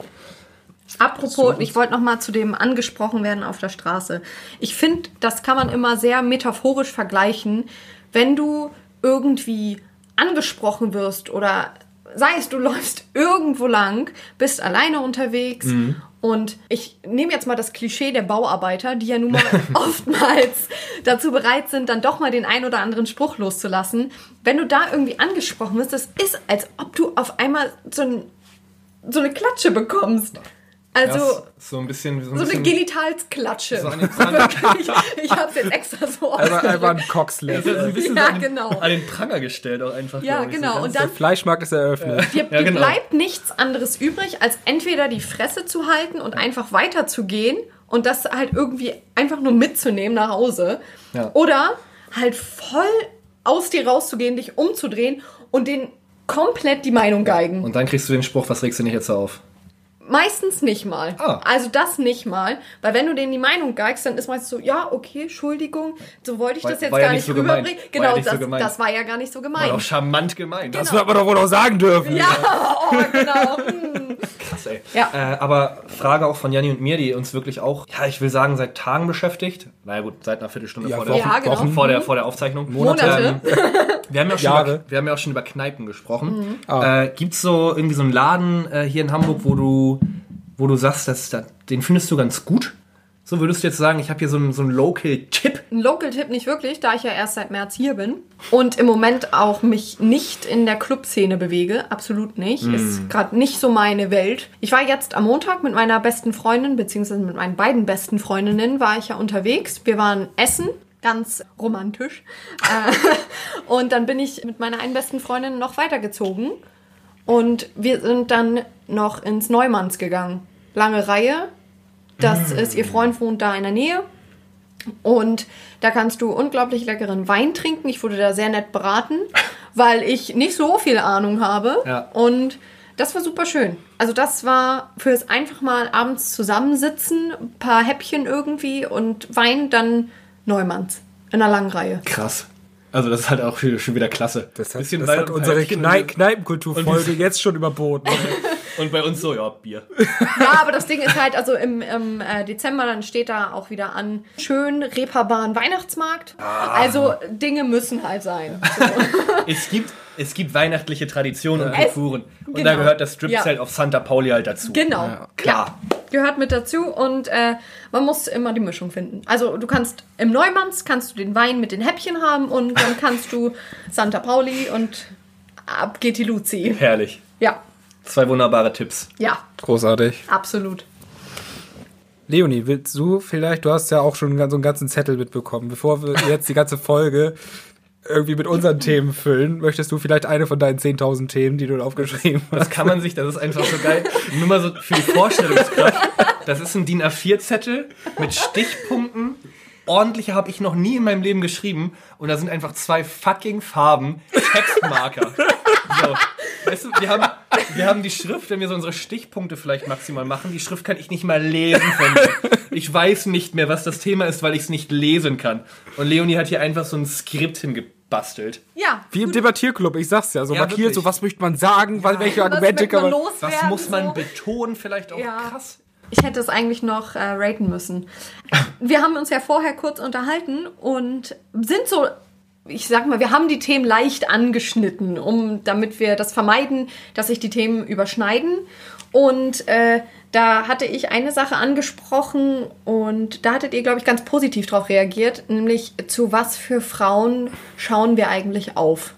Apropos, ich wollte noch mal zu dem angesprochen werden auf der Straße. Ich finde, das kann man immer sehr metaphorisch vergleichen, wenn du irgendwie angesprochen wirst oder sei es, du [LAUGHS] läufst irgendwo lang, bist alleine unterwegs und ich nehme jetzt mal das Klischee der Bauarbeiter, die ja nun mal [LAUGHS] oftmals dazu bereit sind, dann doch mal den ein oder anderen Spruch loszulassen. Wenn du da irgendwie angesprochen wirst, das ist, als ob du auf einmal so, ein, so eine Klatsche bekommst. Also Ja, so ein bisschen. So, ein so eine bisschen Genitalsklatsche. So. [LAUGHS] Wirklich, ich hab's jetzt extra so Einfach, ausgedrückt. einfach ein Coxless. so ein bisschen Ja, so genau. an den Pranger gestellt auch einfach. Ja, genau. So Und ganz- Der dann Fleischmarkt ist eröffnet. dir, Ja, dir genau. bleibt nichts anderes übrig, als entweder die Fresse zu halten und einfach weiterzugehen und das halt irgendwie einfach nur mitzunehmen nach Hause. Ja. Oder halt voll aus dir rauszugehen, dich umzudrehen und den komplett die Meinung geigen. Und dann kriegst du den Spruch, was regst du nicht jetzt auf? Meistens nicht mal. Ah. Also das nicht mal. Weil wenn du denen die Meinung geigst, dann ist meistens so, ja, okay, Entschuldigung, so wollte ich War- das jetzt war ja gar nicht nicht so gemeint. rüberbringen. War Genau, ja nicht so das, gemeint. das war ja gar nicht so War gemeint. doch charmant gemeint. Das wird man doch wohl auch sagen dürfen. Ja, oh, genau. [LAUGHS] Hm. krass, ey. Ja. Äh, aber Frage auch von Janni und mir, die uns wirklich auch, ja, ich will sagen, seit Tagen beschäftigt. Na ja, gut, seit einer Viertelstunde Ja, vor, der, Wochen, Ja, genau. Wochen vor, der, vor der Aufzeichnung. Monate. [LAUGHS] Wir haben, ja auch schon über, wir haben ja auch schon über Kneipen gesprochen. Mhm. Ah. Äh, gibt's so irgendwie so einen Laden äh, hier in Hamburg, wo du, wo du sagst, dass, da- den findest du ganz gut? So würdest du jetzt sagen, ich habe hier so einen, so einen Local-Tipp. Ein Local-Tipp nicht wirklich, da ich ja erst seit März hier bin und im Moment auch mich nicht in der Clubszene bewege. Absolut nicht. Ist gerade nicht so meine Welt. Ich war jetzt am Montag mit meiner besten Freundin, beziehungsweise mit meinen beiden besten Freundinnen, war ich ja unterwegs. Wir waren essen. Ganz romantisch. [LAUGHS] Äh, und dann bin ich mit meiner einen besten Freundin noch weitergezogen. Und wir sind dann noch ins Neumanns gegangen. Lange Reihe. Das ist, ihr Freund wohnt da in der Nähe. Und da kannst du unglaublich leckeren Wein trinken. Ich wurde da sehr nett beraten, [LAUGHS] weil ich nicht so viel Ahnung habe. Ja. Und das war super schön. Also das war fürs einfach mal abends zusammensitzen, ein paar Häppchen irgendwie und Wein, dann Neumanns in einer langen Reihe. Krass. Also das ist halt auch schon wieder klasse. Das hat, das hat unsere Kneipenkulturfolge jetzt schon überboten. [LAUGHS] Und bei uns so, ja, Bier. [LAUGHS] Ja, aber das Ding ist halt, also im, im äh, Dezember, dann steht da auch wieder an, schön Reeperbahn Weihnachtsmarkt. Also Dinge müssen halt sein. [LAUGHS] Es gibt, es gibt weihnachtliche Traditionen und Kulturen. Und genau. da gehört das Stripzelt Ja. auf Santa Pauli halt dazu. Genau. klar. Ja, gehört mit dazu und äh, man muss immer die Mischung finden. Also du kannst im Neumanns kannst du den Wein mit den Häppchen haben und dann kannst du Santa Pauli und ab geht die Luzi. Herrlich. Zwei wunderbare Tipps. ja, Großartig. absolut. Leonie, willst du vielleicht, du hast ja auch schon so einen ganzen Zettel mitbekommen, bevor wir jetzt die ganze Folge irgendwie mit unseren Themen füllen, möchtest du vielleicht eine von deinen 10.000 Themen, die du aufgeschrieben hast? Das kann man sich, das ist einfach so geil. Nur mal so für die Vorstellungskraft. Das ist ein DIN A4-Zettel mit Stichpunkten. Ordentlicher habe ich noch nie in meinem Leben geschrieben. Und da sind einfach zwei fucking Farben Textmarker. [LAUGHS] So. Weißt du, wir haben, wir haben die Schrift, wenn wir so unsere Stichpunkte vielleicht maximal machen, die Schrift kann ich nicht mal lesen von mir. Ich weiß nicht mehr, was das Thema ist, weil ich es nicht lesen kann. Und Leonie hat hier einfach so ein Skript hingebastelt. Ja. Wie im Debattierclub, ich sag's ja, so Ja, markiert, wirklich. so was möchte man sagen, weil welche was Argumente kann man Was muss man so? betonen? Vielleicht auch Ja. krass. Ich hätte es eigentlich noch äh, raten müssen. Wir haben uns ja vorher kurz unterhalten und sind so, ich sag mal, wir haben die Themen leicht angeschnitten, um damit wir das vermeiden, dass sich die Themen überschneiden. Und äh, da hatte ich eine Sache angesprochen und da hattet ihr, glaube ich, ganz positiv darauf reagiert, nämlich zu was für Frauen schauen wir eigentlich auf?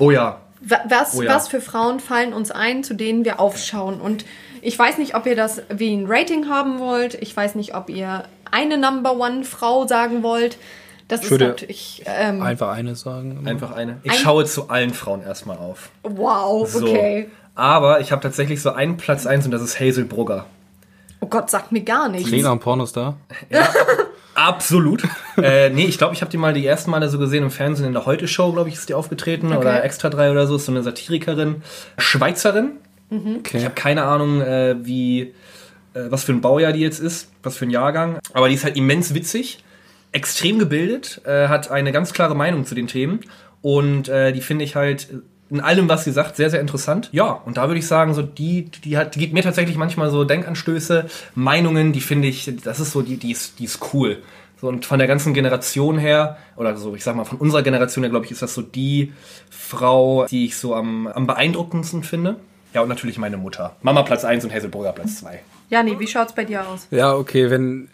Oh ja. Wa- Was, Oh ja. was für Frauen fallen uns ein, zu denen wir aufschauen? Und ich weiß nicht, ob ihr das wie ein Rating haben wollt. Ich weiß nicht, ob ihr eine Number One Frau sagen wollt. Das ist würde natürlich. Ähm, Einfach eine sagen. Einfach eine. Ich Ein- schaue zu allen Frauen erstmal auf. wow, So. okay. Aber ich habe tatsächlich so einen Platz eins und das ist Hazel Brugger. Oh Gott, sagt mir gar nichts. Lena und Pornostar. [LAUGHS] Absolut. [LAUGHS] äh, nee, ich glaube, ich habe die mal die ersten Male so gesehen im Fernsehen in der Heute-Show, glaube ich, ist die aufgetreten. Oder Extra 3 oder so. Ist so eine Satirikerin. Schweizerin. Ich Okay. habe keine Ahnung, äh, wie, äh, was für ein Baujahr die jetzt ist, was für ein Jahrgang. Aber die ist halt immens witzig, extrem gebildet, äh, hat eine ganz klare Meinung zu den Themen. Und äh, die finde ich halt in allem, was sie sagt, sehr, sehr interessant. Ja, und da würde ich sagen, so die, die hat, die gibt mir tatsächlich manchmal so Denkanstöße, Meinungen, die finde ich, das ist so, die, die ist, die ist cool. So, und von der ganzen Generation her, oder so, ich sag mal, von unserer Generation her, glaube ich, ist das so die Frau, die ich so am, am beeindruckendsten finde. Ja, und natürlich meine Mutter. Mama Platz 1 und Hazelburger Platz 2. Jani, wie schaut's bei dir aus? Ja, okay, wenn...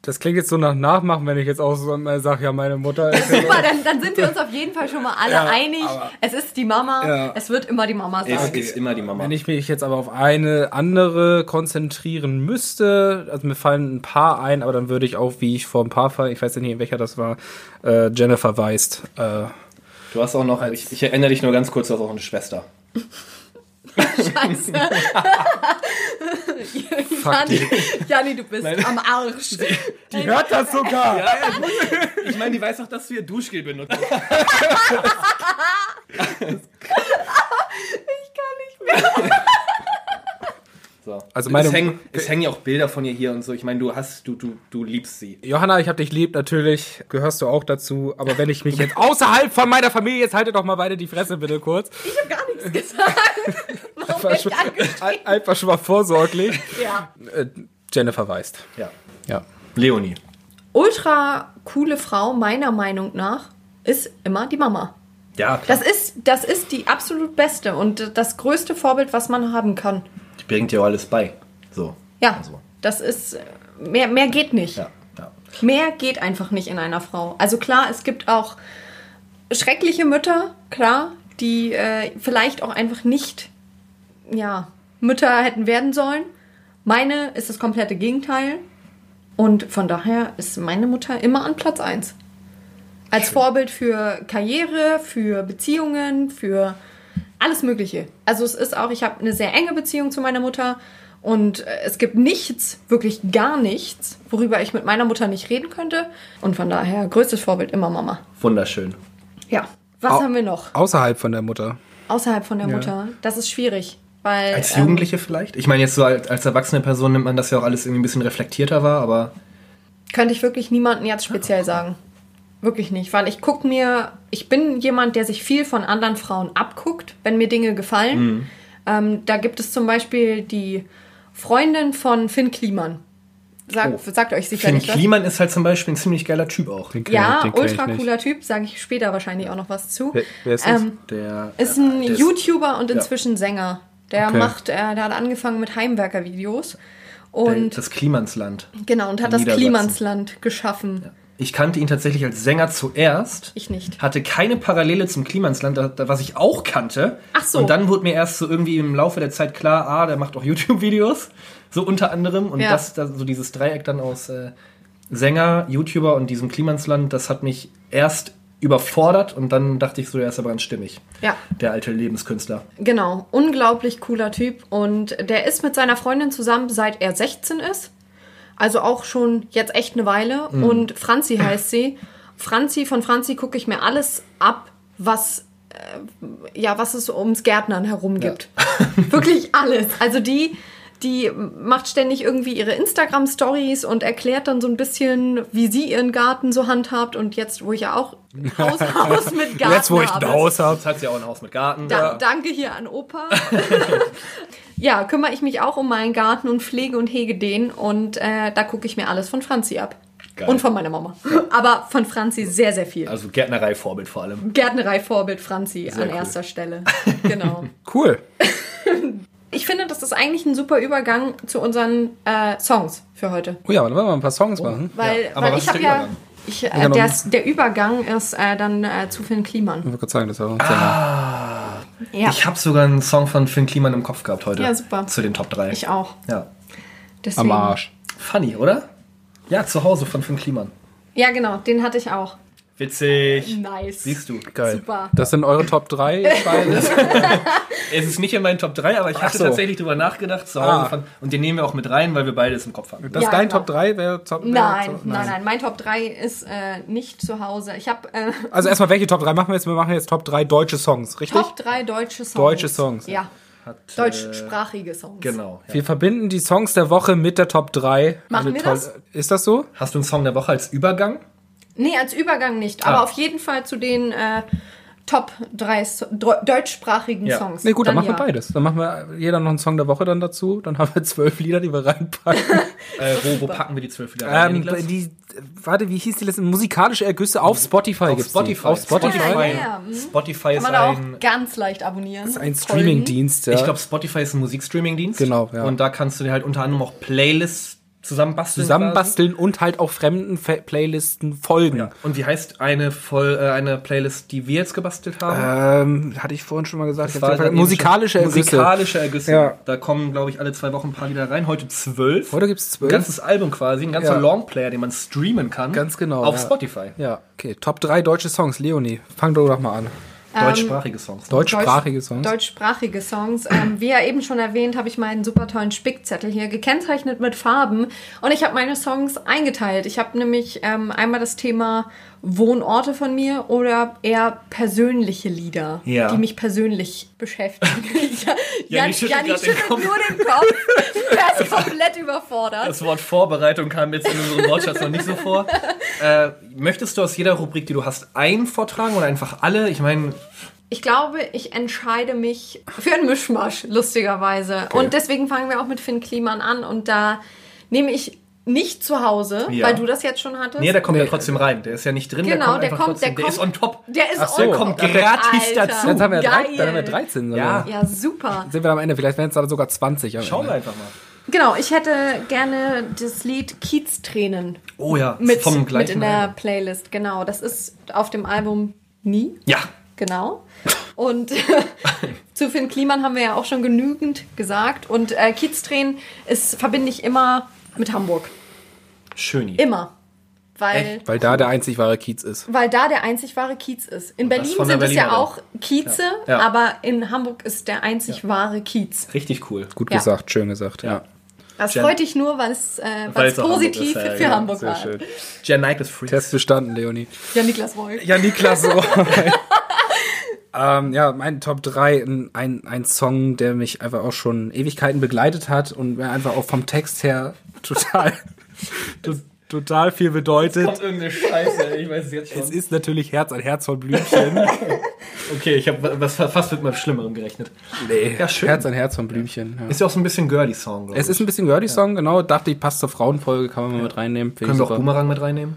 Das klingt jetzt so nach Nachmachen, wenn ich jetzt auch so mal sage, ja, meine Mutter ist [LAUGHS] ja Super, dann, dann sind wir uns auf jeden Fall schon mal alle Ja, einig. aber- Es ist die Mama. Ja. Es wird immer die Mama sein. Ist, ist immer die Mama. Wenn ich mich jetzt aber auf eine andere konzentrieren müsste, also mir fallen ein paar ein, aber dann würde ich auch, wie ich vor ein paar Fall, ich weiß ja nicht, welcher das war, äh, Jennifer Weist. Äh, Du hast auch noch, ich, ich erinnere dich nur ganz kurz, du hast auch eine Schwester. Scheiße. [LAUGHS] Jani, Jani, du bist Nein. am Arsch. die hört das sogar! Ja. Ich meine, die weiß auch, dass wir Duschgel benutzen. [LAUGHS] [LAUGHS] So. Also meine- es, hängen, es hängen ja auch Bilder von ihr hier und so. Ich meine, du hast, du, du, du liebst sie. Johanna, ich hab dich lieb, natürlich gehörst du auch dazu, aber wenn ich mich jetzt außerhalb von meiner Familie, jetzt haltet doch mal beide die Fresse bitte kurz. Ich habe gar nichts gesagt. [LAUGHS] Warum Einfach schon, einfach schon mal vorsorglich. Ja. Äh, Jennifer Weist. Ja. Ja. Leonie. Ultra coole Frau, meiner Meinung nach, ist immer die Mama. Ja, klar. Das ist, das ist die absolut beste und das größte Vorbild, was man haben kann. Bringt dir auch alles bei. So. Ja, Also, das ist, mehr, mehr geht nicht. ja, ja. Mehr geht einfach nicht in einer Frau. Also klar, es gibt auch schreckliche Mütter, klar, die äh, vielleicht auch einfach nicht, ja, Mütter hätten werden sollen. Meine ist das komplette Gegenteil. Und von daher ist meine Mutter immer an Platz 1. Als Vorbild für Karriere, für Beziehungen, für alles Mögliche. Also es ist auch, ich habe eine sehr enge Beziehung zu meiner Mutter und äh, es gibt nichts, wirklich gar nichts, worüber ich mit meiner Mutter nicht reden könnte. Und von daher größtes Vorbild immer Mama. Wunderschön. Ja. Was Au- haben wir noch Außerhalb von der Mutter. außerhalb von der Mutter? Das ist schwierig, weil Als ähm, Jugendliche vielleicht? Ich meine, jetzt so als, als erwachsene Person nimmt man das ja auch alles irgendwie ein bisschen reflektierter wahr, aber könnte ich wirklich niemanden jetzt speziell sagen. Wirklich nicht, weil ich gucke mir, ich bin jemand, der sich viel von anderen Frauen abguckt, wenn mir Dinge gefallen. Ähm, da gibt es zum Beispiel die Freundin von Finn Kliman. Sag, Oh. Sagt euch Finn sicherlich was. Kliman ist halt zum Beispiel ein ziemlich geiler Typ auch. Den Ja, den ultra nicht. cooler Typ, sage ich später wahrscheinlich auch noch was zu. Wer, wer ist das? Ähm, Der ist ein der YouTuber und inzwischen Sänger. Der Okay. macht, äh, der hat angefangen mit Heimwerker-Videos. der, Und das Klimansland. genau, und hat das. Klimansland geschaffen. Ich kannte ihn tatsächlich als Sänger zuerst. Ich nicht. Hatte keine Parallele zum Klimansland, was ich auch kannte. Ach so. Und dann wurde mir erst so irgendwie im Laufe der Zeit klar, ah, der macht auch YouTube-Videos. So unter anderem. Und Ja. das, das, so dieses Dreieck dann aus äh, Sänger, YouTuber und diesem Klimansland, das hat mich erst überfordert und dann dachte ich so, der ist aber ganz stimmig. Ja. Der alte Lebenskünstler. Genau, unglaublich cooler Typ. Und der ist mit seiner Freundin zusammen, seit er 16 ist. Also auch schon jetzt echt eine Weile. Und Franzi heißt sie. Franzi, von Franzi gucke ich mir alles ab, was, äh, ja, was es ums Gärtnern herum gibt. [LAUGHS] Wirklich alles. Also die, die macht ständig irgendwie ihre Instagram-Stories und erklärt dann so ein bisschen, wie sie ihren Garten so handhabt. Und jetzt, wo ich ja auch ein Haus, Haus [LAUGHS] mit Garten Jetzt, wo ich ein habe. Haus habe. Hat sie ja auch ein Haus mit Garten. Da, Danke hier an Opa. [LAUGHS] ja, kümmere ich mich auch um meinen Garten und pflege und hege den. Und äh, da gucke ich mir alles von Franzi ab. Geil. Und von meiner Mama. [LAUGHS] Aber von Franzi sehr, sehr viel. Also Gärtnerei-Vorbild vor allem. Gärtnerei-Vorbild Franzi an cool. erster Stelle. [LAUGHS] Genau. Cool. [LAUGHS] Ich finde, das ist eigentlich ein super Übergang zu unseren äh, Songs für heute. Oh ja, dann wollen wir mal ein paar Songs machen. Weil, Ja, weil ich habe der ja. Übergang? Ich, äh, der, der Übergang ist äh, dann äh, zu Finn Kliman. Ich wollte gerade sagen, das war Ja, Ich habe sogar einen Song von Finn Kliman im Kopf gehabt heute. Ja, super. Zu den Top 3. ich auch. Ja. Deswegen. am Arsch. Funny, oder? Ja, zu Hause von Finn Kliman. Ja, genau, den hatte ich auch. Witzig. Nice. Siehst du. Geil. Super. Das sind eure Top 3 [LAUGHS] beide. Es ist nicht in meinen Top 3, aber ich hatte so. tatsächlich drüber nachgedacht zu Hause Ah. von, und den nehmen wir auch mit rein, weil wir beides im Kopf haben. Das Ja, ist dein genau. Top 3? Wäre Top wär Nein, nein, nein, Mein Top 3 ist äh, nicht zu Hause. Ich habe äh, [LAUGHS] Also erstmal, welche Top 3 machen wir jetzt? Wir machen jetzt Top 3 deutsche Songs, richtig? Top 3 deutsche Songs. Deutsche Songs. Ja, Hat, deutschsprachige Songs. Äh, genau. Ja. Wir verbinden die Songs der Woche mit der Top 3. Machen wir das? Ist das so? Hast du einen Song der Woche als Übergang? Nee, als Übergang nicht, aber Ah. auf jeden Fall zu den äh, Top 3 so Deu- deutschsprachigen Ja. Songs. Nee, gut, dann, machen ja. wir beides. Dann machen wir jeder noch einen Song der Woche dann dazu. Dann haben wir zwölf Lieder, die wir reinpacken. [LAUGHS] Äh, wo, wo packen wir die zwölf wieder rein? ähm, die, warte, wie hieß die letzte? Musikalische Ergüsse auf Spotify auf gibt's Spotify. Auf Spotify. Spotify, ja, ja. Mhm. Spotify Kann ist man da auch ein... ganz leicht abonnieren. Das ist ein. Streamingdienst, ja. Ich glaube, Spotify ist ein Musikstreaming-Dienst. Genau, ja. Und da kannst du dir halt unter anderem auch Playlists zusammenbasteln. zusammenbasteln und halt auch fremden Fa Playlisten folgen. quasi. Und wie heißt eine, voll, äh, eine Playlist, die wir jetzt gebastelt haben? Ähm, hatte ich vorhin schon mal gesagt. Das war musikalische Ergüsse. Musikalische Ergüsse. Ja. Da kommen, glaube ich, alle zwei Wochen ein paar Lieder rein. Heute zwölf. Heute gibt's Ein zwölf. ganzes Album quasi, ein ganzer Ja. Longplayer, den man streamen kann. Ganz genau, Auf ja. Spotify. Ja, okay. Top 3 deutsche Songs. Leonie, fang doch doch mal an. Deutschsprachige Songs. Deutschsprachige Songs. Deutschsprachige Songs. Ähm, wie ja eben schon erwähnt, habe ich meinen super tollen Spickzettel hier gekennzeichnet mit Farben und ich habe meine Songs eingeteilt. Ich habe nämlich ähm, einmal das Thema Wohnorte von mir oder eher persönliche Lieder, Ja. die mich persönlich beschäftigen. [LAUGHS] ja, Janni schüttelt grad den Kopf. nur den Kopf. Er ist [LAUGHS] komplett überfordert. Das Wort Vorbereitung kam jetzt in unserem Wortschatz noch nicht so vor. [LAUGHS] Äh, möchtest du aus jeder Rubrik, die du hast, einen vortragen oder einfach alle? Ich meine, Ich glaube, ich entscheide mich für einen Mischmasch, lustigerweise. Und deswegen fangen wir auch mit Finn Kliman an. Und da nehme ich nicht zu Hause, Ja. weil du das jetzt schon hattest. nee, der kommt ja trotzdem rein. Der ist ja nicht drin, Genau, der der kommt einfach kommt- trotzdem. der Der ist on top. Der ist Ach so, on Der top. kommt gratis Alter. dazu. Jetzt haben wir, drei, dann haben wir 13. Ja. Ja, super. Sind wir am Ende, vielleicht werden es dann sogar 20. am Schauen wir einfach mal. Genau, ich hätte gerne das Lied Kieztränen Oh ja, mit, vom mit gleichen in der Album. Playlist. Genau, das ist auf dem Album Nie. Ja, Genau. Und [LAUGHS] zu Finn Kliman haben wir ja auch schon genügend gesagt. Und äh, Kieztränen ist, verbinde ich immer mit Hamburg. Schöni. Immer. Weil, Weil da der einzig wahre Kiez ist. weil da der einzig wahre Kiez ist. In das Berlin sind es ja auch Kieze, Ja. Ja. aber in Hamburg ist der einzig wahre Kiez. Richtig cool. Gut Ja. gesagt, schön gesagt, ja. Das Jen- freut dich nur, weil es, äh, weil es auch Hamburg positiv ist, ja, für ja, Hamburg Sehr war. schön. Jan Knight ist Freaks. Test bestanden, Leonie. Ja, Niklas Wolk. Ja, Niklas. [LAUGHS] Oh. ähm, ja, mein Top 3, ein, ein, ein Song, der mich einfach auch schon Ewigkeiten begleitet hat und mir einfach auch vom Text her [LAUGHS] total, to, [LAUGHS] total viel bedeutet. Kommt irgendeine Scheiße, ich weiß es jetzt Es schon. ist natürlich Herz an Herz von Blümchen. [LAUGHS] Okay, ich habe was fast mit was Schlimmerem gerechnet. nee, Ja, schön. Herz an Herz von Blümchen. Ja. Ist ja auch so ein bisschen girly-Song, ich. Es ist ein bisschen Girly-Song, genau. Dachte ich, passt zur Frauenfolge, kann man mal mit reinnehmen. Können ich wir auch. Boomerang mit reinnehmen?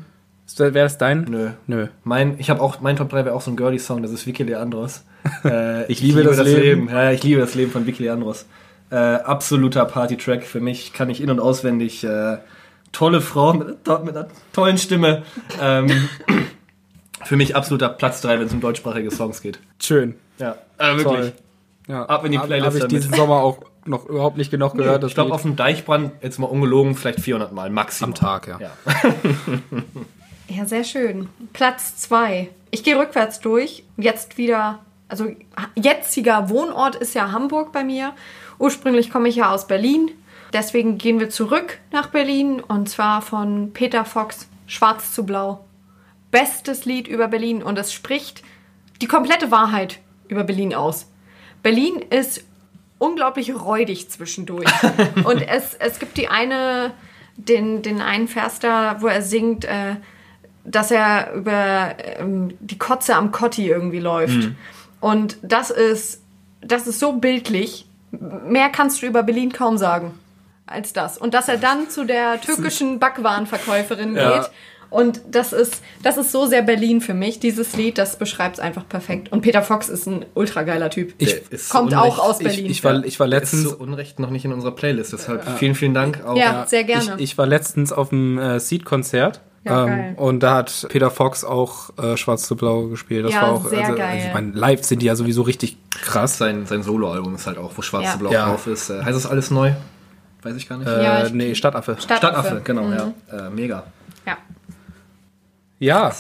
Wäre das dein? Nö. Nö. Mein, ich habe auch, mein Top 3 wäre auch so ein Girly-Song, das ist Vicky Leandros. [LAUGHS] Äh, Ich liebe das Leben. Ja, ja, ich liebe das Leben von Vicky Leandros. Äh, absoluter Party-Track für mich, kann ich in- und auswendig. Äh, tolle Frau mit, mit einer tollen Stimme. Ähm, für mich absoluter Platz 3, wenn es um deutschsprachige Songs geht. Schön. Ja, äh, wirklich. Toll. Ja. Ab in die Playlist Habe ich damit. diesen Sommer auch noch überhaupt nicht genug gehört. ich glaube, auf dem Deichbrand, jetzt mal ungelogen, vielleicht 400 Mal Maximum. am Tag, ja. Ja. [LAUGHS] Ja, sehr schön. Platz zwei. Ich gehe rückwärts durch. Jetzt wieder, also jetziger Wohnort ist ja Hamburg bei mir. Ursprünglich komme ich ja aus Berlin. Deswegen gehen wir zurück nach Berlin und zwar von Peter Fox, Schwarz zu Blau. Bestes Lied über Berlin und es spricht die komplette Wahrheit über Berlin aus. Berlin ist unglaublich räudig zwischendurch. [LAUGHS] und es, es gibt die eine, den, den einen Vers da, wo er singt, äh, dass er über ähm, die Kotze am Kotti irgendwie läuft. Und das ist, das ist so bildlich. Mehr kannst du über Berlin kaum sagen als das. Und dass er dann zu der türkischen Backwarenverkäuferin Ja. geht. Und das ist, das ist so sehr Berlin für mich. Dieses Lied, das beschreibt es einfach perfekt. Und Peter Fox ist ein ultra geiler Typ. Ich- Kommt so auch unrecht- aus Berlin. Ich, ich, war, ich war Der ist letztens so Unrecht noch nicht in unserer Playlist, deshalb vielen, vielen Dank. Auch. Ja, sehr gerne. Ich, ich war letztens auf dem äh, Seed-Konzert. Ja, ähm, und da hat Peter Fox auch äh, Schwarz zu Blau gespielt. Das Ja, war auch, sehr also, geil. Ich meine, live sind die ja sowieso richtig krass. Sein, sein Soloalbum ist halt auch, wo Schwarz Ja. zu Blau Ja. drauf ist. Äh, heißt das alles neu? Weiß ich gar nicht. Äh, Ja, ich- nee, Stadtaffe. Stadtaffe, genau, ja. Äh, mega. Ja. Ja.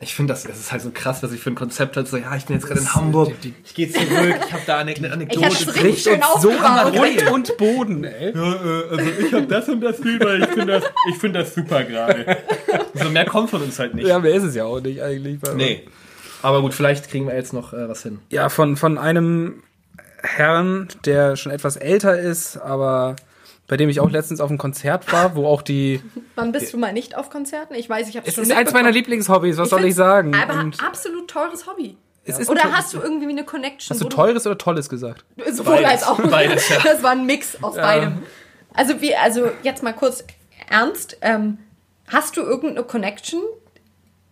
Ich finde das, es ist halt so krass, was ich für ein Konzept hatte. So, ja, ich bin jetzt gerade in Hamburg, ich gehe zurück, ich habe da eine, eine Anekdote. Ich richtig schön so an Grund und Boden, ey. Ja, äh, also ich habe das und das weil ich finde das, ich find das super gerade. So mehr kommt von uns halt nicht. Ja, mehr ist es ja auch nicht eigentlich. Nee. Aber gut, vielleicht kriegen wir jetzt noch äh, was hin. Ja, von, von einem Herrn, der schon etwas älter ist, aber bei dem ich auch letztens auf einem Konzert war, wo auch die. [LAUGHS] Wann bist du mal nicht auf Konzerten? Ich weiß, ich habe Es schon ist eins meiner. Lieblingshobbys, was soll ich sagen? Aber Und absolut teures Hobby. es ist Oder ein- hast du irgendwie eine Connection? Hast du teures oder tolles gesagt? Sowohl als auch. Beides, ja. [LAUGHS] Das war ein Mix aus beidem. Also wie, also jetzt mal kurz ernst. Ähm, hast du irgendeine Connection,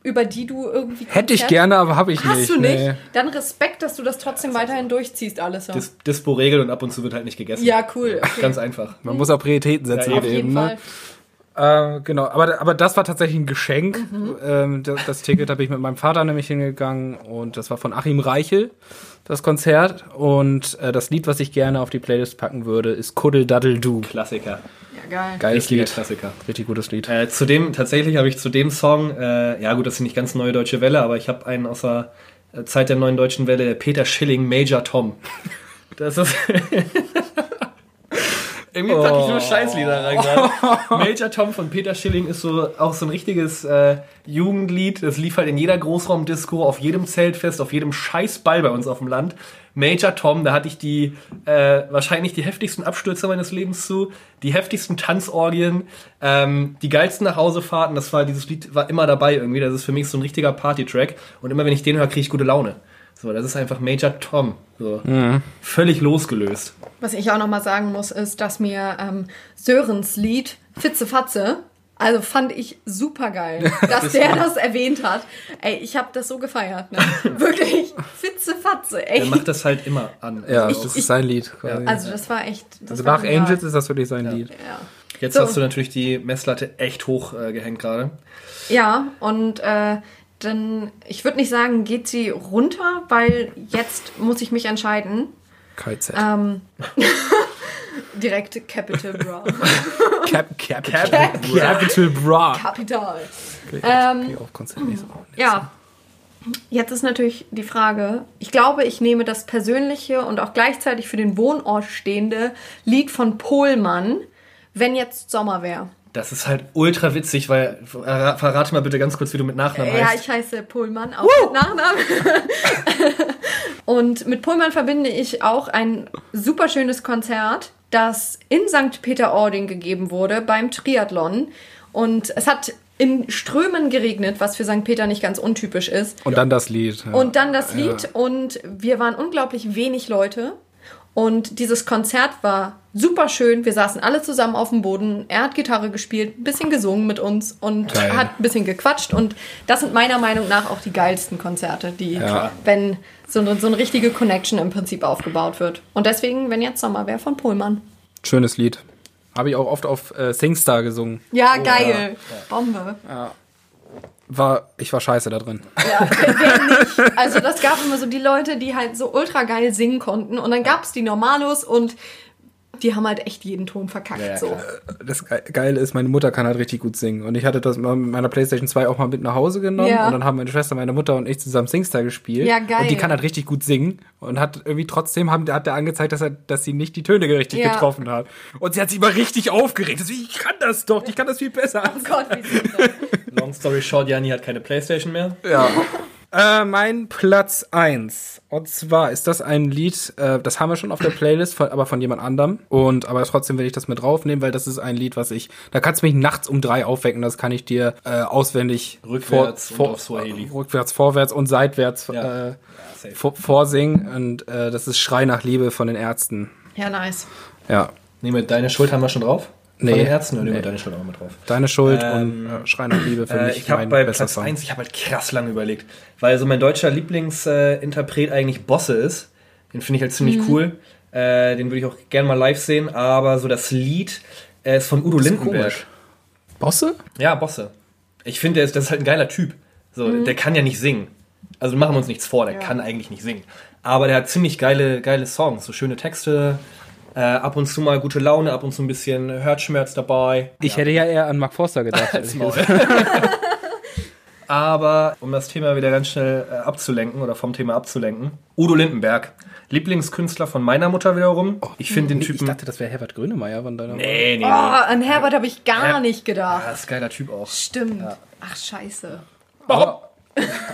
über die du irgendwie Hätte ich gerne, aber habe ich Hast nicht. du nicht? Nee. Dann Respekt, dass du das trotzdem weiterhin durchziehst, alles. Ja, Dis Dispo regelt und ab und zu wird halt nicht gegessen. ja cool. Okay. Ganz einfach. Man muss auch Prioritäten setzen Ja, Auf jeden. Fall. Ne? Äh, genau, aber, aber das war tatsächlich ein Geschenk. Mhm. Ähm, das, das Ticket, bin ich mit meinem Vater nämlich hingegangen und das war von Achim Reichel, das Konzert. Und äh, das Lied, was ich gerne auf die Playlist packen würde, ist Kuddel Daddel Du. Klassiker. Geil. Geiles Lied. Klassiker. Richtig gutes Lied. Äh, zudem, tatsächlich habe ich zu dem Song, äh, ja gut, das ist nicht ganz neue deutsche Welle, aber ich habe einen aus der äh, Zeit der neuen deutschen Welle, Peter Schilling, Major Tom. [LAUGHS] Das ist. [LAUGHS] Irgendwie packe ich nur Scheißlieder rein gerade. [LAUGHS] Major Tom von Peter Schilling ist so auch so ein richtiges äh, Jugendlied. Das lief halt in jeder Großraumdisco, auf jedem Zeltfest, auf jedem Scheißball bei uns auf dem Land. Major Tom, da hatte ich die äh, wahrscheinlich die heftigsten Abstürze meines Lebens zu, die heftigsten Tanzorgien, ähm, die geilsten Nachhausefahrten. Das war dieses Lied war immer dabei irgendwie. Das ist für mich so ein richtiger Party-Track. Und immer wenn ich den höre, kriege ich gute Laune. So, das ist einfach Major Tom. So. Völlig losgelöst. Was ich auch nochmal sagen muss, ist, dass mir ähm, Sörens Lied Fitze Fatze, also fand ich super geil, [LAUGHS] dass der das erwähnt hat. Ey, ich habe das so gefeiert. Ne? [LAUGHS] Wirklich, Fitze Fatze, ey. Er macht das halt immer an. Ja, Also das ich- ist sein Lied. quasi. Also das war echt. Das Also war nach genial. Angels ist das wirklich sein Lied. Ja. Jetzt So. hast du natürlich die Messlatte echt hoch äh, gehängt gerade. Ja, und äh, dann, ich würde nicht sagen, geht sie runter, weil jetzt muss ich mich entscheiden. KZ. Ähm, [LAUGHS] direkt Capital Bra. Cap, Capital, Capital Bra. Kapital. Okay, Ähm. Ja. Jetzt ist natürlich die Frage, ich glaube, ich nehme das persönliche und auch gleichzeitig für den Wohnort stehende Lied von Pohlmann, wenn jetzt Sommer wäre. Das ist halt ultra witzig, weil verra- verrate mal bitte ganz kurz, wie du mit Nachnamen Ja, heißt. ich heiße Pohlmann, auch mit Nachnamen. [LAUGHS] und mit Pohlmann verbinde ich auch ein super schönes Konzert, das in St. Peter-Ording gegeben wurde beim Triathlon. Und es hat in Strömen geregnet, was für St. Peter nicht ganz untypisch ist. Und dann das Lied. Ja. Und dann das Lied und wir waren unglaublich wenig Leute. Und dieses Konzert war super schön. Wir saßen alle zusammen auf dem Boden. Er hat Gitarre gespielt, ein bisschen gesungen mit uns und Geil. hat ein bisschen gequatscht. Und das sind meiner Meinung nach auch die geilsten Konzerte, die, Ja. wenn so eine, so eine richtige Connection im Prinzip aufgebaut wird. Und deswegen, wenn jetzt Sommer wäre, von Pohlmann. Schönes Lied. Habe ich auch oft auf äh, Singstar gesungen. Ja, geil. Bombe. War, ich war scheiße da drin. Ja, nicht? Also das gab immer so die Leute, die halt so ultra geil singen konnten. Und dann gab's die Normalos und die haben halt echt jeden Ton verkackt. Ja, so. Das Ge- Geile ist, meine Mutter kann halt richtig gut singen. Und ich hatte das mit meiner Playstation 2 auch mal mit nach Hause genommen. Ja. Und dann haben meine Schwester, meine Mutter und ich zusammen Singstar gespielt. Ja, geil. Und die kann halt richtig gut singen. Und hat irgendwie trotzdem, haben, hat der angezeigt, dass, er, dass sie nicht die Töne richtig Ja. getroffen hat. Und sie hat sich immer richtig aufgeregt. Deswegen, ich kann das doch, ich kann das viel besser. Oh Gott, wie super. Long story short, Jani hat keine Playstation mehr. Ja. Äh, mein Platz eins Und zwar ist das ein Lied, äh, das haben wir schon auf der Playlist, von, aber von jemand anderem. Und aber trotzdem will ich das mit draufnehmen, weil das ist ein Lied, was ich, da kannst du mich nachts um drei aufwecken, das kann ich dir äh, auswendig Rückwärts vor, und auf Swahili. rückwärts, vorwärts und seitwärts Ja. äh, safe. vor, vorsingen. Und äh, das ist Schrei nach Liebe von den Ärzten. Ja, nice. Ja. Nehmen wir deine Schuld haben wir schon drauf? Nee. Von den nehmen wir Nee. deine Schuld auch mit drauf? Deine Schuld Ähm, und äh, Schrei nach Liebe für Äh, mich ich habe mein bei Platz Song. 1, ich habe halt krass lange überlegt, weil so mein deutscher Lieblingsinterpret eigentlich Bosse ist. Den finde ich halt ziemlich Mhm. cool. Äh, den würde ich auch gerne mal live sehen, aber so das Lied äh, ist von Udo Lindenberg. komisch. Bosse? Ja, Bosse. Ich finde, der ist, das ist halt ein geiler Typ. So, Der kann ja nicht singen. Also machen wir uns nichts vor, der Mhm. Ja. kann eigentlich nicht singen. Aber der hat ziemlich geile, geile Songs, so schöne Texte, äh, ab und zu mal gute Laune, ab und zu ein bisschen Herzschmerz dabei. Ich hätte ja eher an Mark Forster gedacht. [LAUGHS] ehrlich Maul. gesagt. [LAUGHS] Aber um das Thema wieder ganz schnell äh, abzulenken oder vom Thema abzulenken, Udo Lindenberg, Lieblingskünstler von meiner Mutter wiederum. Ich finde den ich Typen. dachte, das wäre Herbert Grönemeyer von deiner nee, nee, Oh, nee. an Herbert habe ich gar Ja. nicht Ja, gedacht. das ist ein geiler Typ auch. Stimmt. Ach, scheiße. Aber,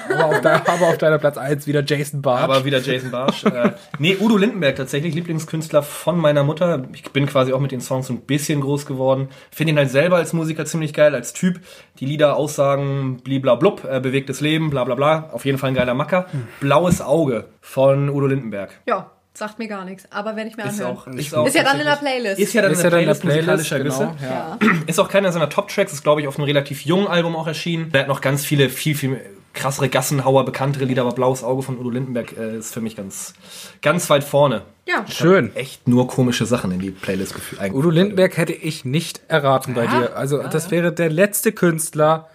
aber, auf deiner, aber auf deiner Platz 1 wieder Jason Bartsch. Aber wieder Jason Barsch. äh, nee, Udo Lindenberg tatsächlich, Lieblingskünstler von meiner Mutter. Ich bin quasi auch mit den Songs so ein bisschen groß geworden. Finde ihn halt selber als Musiker ziemlich geil, als Typ. Die Lieder, Aussagen, bliblablub, äh, bewegtes Leben, bla bla bla. Auf jeden Fall ein geiler Macker. Blaues Auge von Udo Lindenberg. Ja, sagt mir gar nichts. Aber werde ich mir Ist anhören. auch, ist, auch Ist ja dann in der Playlist. Ist ja dann ist in ja der der Playlist, Playlist, musikalischer genau. Güsse. Ja. ja. Ist auch keiner seiner Top-Tracks, ist glaube ich auf einem relativ jungen Album auch erschienen. Er hat noch ganz viele, viel, viel krassere Gassenhauer, bekanntere Lieder, aber Blaues Auge von Udo Lindenberg äh, ist für mich ganz, ganz weit vorne. Ja. Schön. Echt nur komische Sachen in die Playlist gefügt. Udo Lindenberg hätte ich nicht erraten bei Ja, dir. Also das wäre der letzte Künstler,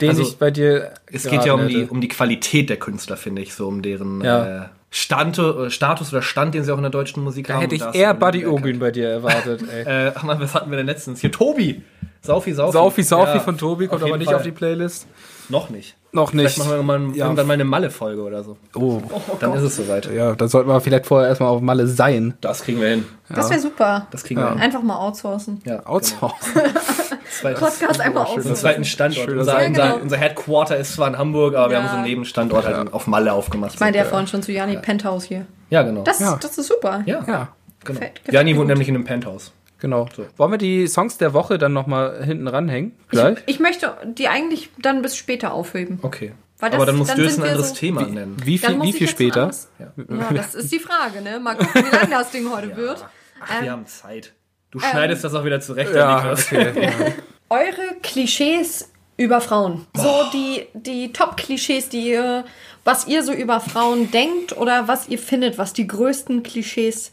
den Also, ich bei dir. Es geht ja um die, um die Qualität der Künstler, finde ich, so um deren Ja. äh, Stand, äh, Status oder Stand, den sie auch in der deutschen Musik Da haben. hätte ich eher Buddy Ogün bei dir erwartet. [LAUGHS] Ey. Äh, ach man, was hatten wir denn letztens? Hier, Tobi! Saufi, Saufi. Saufi Saufi Ja, von Tobi kommt aber nicht Fall. auf die Playlist. Noch nicht. Noch nicht. Vielleicht machen wir mal, Ja. irgendwann mal eine Malle-Folge oder so. Oh. Dann ist es soweit. Ja, da sollten wir vielleicht vorher erstmal auf Malle sein. Das kriegen wir hin. Das wäre super. Das kriegen wir hin. Einfach mal outsourcen. Ja, Outsourcen. [LAUGHS] Zweites- Podcast einfach outsourcen. zweiten Standort. Schöner Unser, Ja, genau. unser Headquarter ist zwar in Hamburg, aber wir Ja. haben so einen Nebenstandort halt auf Malle aufgemacht. Ich meinte ja vorhin schon zu Jani Penthouse hier. Ja, genau. Das, Ja. das ist super. ja, Ja, genau. Gefällt- gefällt Jani wohnt gut. nämlich in einem Penthouse. Genau. Wollen wir die Songs der Woche dann nochmal hinten ranhängen? Gleich? Ich möchte die eigentlich dann bis später aufheben. Okay. Weil aber das- dann musst dann du jetzt ein anderes so- Thema nennen. Wie viel, wie ich viel später? anders- Ja, das ist die Frage, ne? Mal gucken, wie lang das Ding heute [LAUGHS] wird. Ach, Ähm, wir haben Zeit. Du schneidest das auch wieder zurecht, Ja, okay. ja. [LAUGHS] Eure Klischees über Frauen. So die, die Top-Klischees, die ihr, was ihr so über Frauen denkt oder was ihr findet, was die größten Klischees.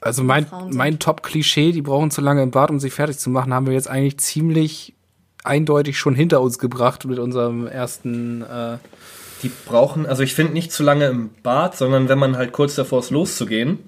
Also mein, mein Top-Klischee, die brauchen zu lange im Bad, um sich fertig zu machen, haben wir jetzt eigentlich ziemlich eindeutig schon hinter uns gebracht mit unserem ersten. Äh, Die brauchen, also ich finde nicht zu lange im Bad, sondern wenn man halt kurz davor ist, loszugehen.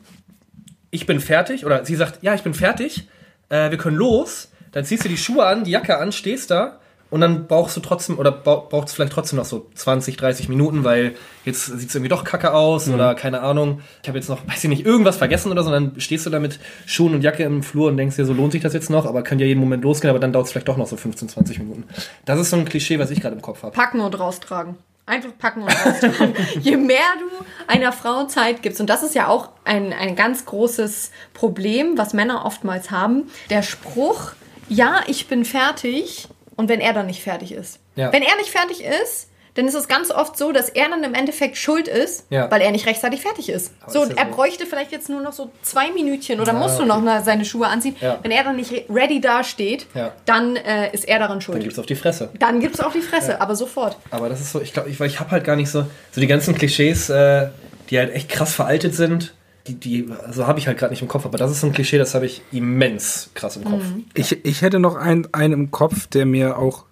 Ich bin fertig, oder sie sagt, ja, ich bin fertig, äh, wir können los. Dann ziehst du die Schuhe an, die Jacke an, stehst da und dann brauchst du trotzdem, oder braucht es vielleicht trotzdem noch so 20, 30 Minuten, weil jetzt sieht es irgendwie doch kacke aus oder keine Ahnung. Ich habe jetzt noch, [LAUGHS] weiß ich nicht, irgendwas vergessen oder so, und dann stehst du da mit Schuhen und Jacke im Flur und denkst dir, so lohnt sich das jetzt noch, aber kann ja jeden Moment losgehen, aber dann dauert es vielleicht doch noch so 15, 20 Minuten. Das ist so ein Klischee, was ich gerade im Kopf habe. Packen und raustragen. Einfach packen und raustragen. [LAUGHS] Je mehr du einer Frau Zeit gibst, und das ist ja auch ein, ein ganz großes Problem, was Männer oftmals haben, der Spruch, ja, ich bin fertig, und wenn er dann nicht fertig ist. Ja. Wenn er nicht fertig ist, dann ist es ganz oft so, dass er dann im Endeffekt schuld ist, Ja. weil er nicht rechtzeitig fertig ist. Aber So, ist er so. bräuchte vielleicht jetzt nur noch so zwei Minütchen oder Ja, musst du noch mal seine Schuhe anziehen. Ja. Wenn er dann nicht re- ready dasteht, Ja. dann äh, ist er daran schuld. Dann gibt's auf die Fresse. Dann gibt's auch die Fresse, aber sofort. Aber das ist so, ich glaube, ich, weil ich habe halt gar nicht so, so die ganzen Klischees, äh, die halt echt krass veraltet sind, die, die so habe ich halt gerade nicht im Kopf. Aber das ist ein Klischee, das habe ich immens krass im Kopf. Mhm. ich, ich hätte noch einen, einen im Kopf, der mir auch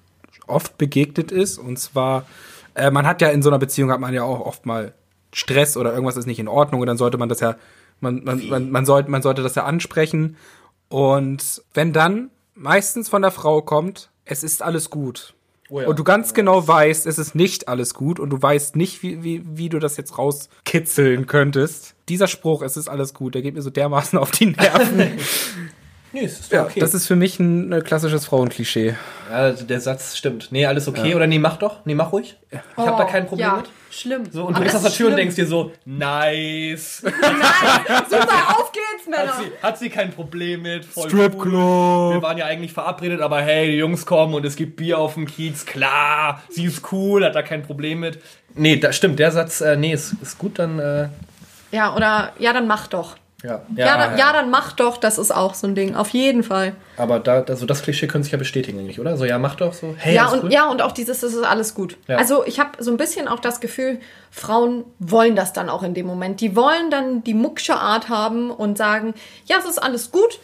oft begegnet ist. Und zwar, äh, man hat ja in so einer Beziehung hat man ja auch oft mal Stress oder irgendwas ist nicht in Ordnung und dann sollte man das ja, man, man, man, man, sollte, man sollte das ja ansprechen. Und wenn dann meistens von der Frau kommt, es ist alles gut. Oh ja. Und du ganz genau weißt, es ist nicht alles gut und du weißt nicht, wie, wie, wie du das jetzt rauskitzeln könntest. Dieser Spruch, es ist alles gut, der geht mir so dermaßen auf die Nerven. [LAUGHS] Nee, es ist doch ja, okay. das ist für mich ein äh, klassisches Frauenklischee. ja, also der Satz stimmt. Nee, alles okay oder nee, mach doch. Nee, mach ruhig. Ich habe da kein Problem Oh, ja, mit. Schlimm. So, und Aber du gehst aus das der Tür und denkst dir so, nice. [LAUGHS] Nein, super, auf geht's, Männer. Hat sie, hat sie kein Problem mit. Voll Stripclub. Cool. Wir waren ja eigentlich verabredet, aber hey, die Jungs kommen und es gibt Bier auf dem Kiez. Klar, sie ist cool, hat da kein Problem mit. Nee, das stimmt. Der Satz, äh, nee, ist, ist gut, dann, äh, Ja, oder, ja, dann mach doch. Ja. Ja, dann, ja, dann mach doch, das ist auch so ein Ding, auf jeden Fall. Aber da, also das Klischee könnte sich ja bestätigen eigentlich, oder? So, ja, mach doch so. Hey, ja, und, ja, und auch dieses, das ist alles gut. Ja. Also ich habe so ein bisschen auch das Gefühl, Frauen wollen das dann auch in dem Moment. Die wollen dann die mucksche Art haben und sagen, ja, es ist alles gut.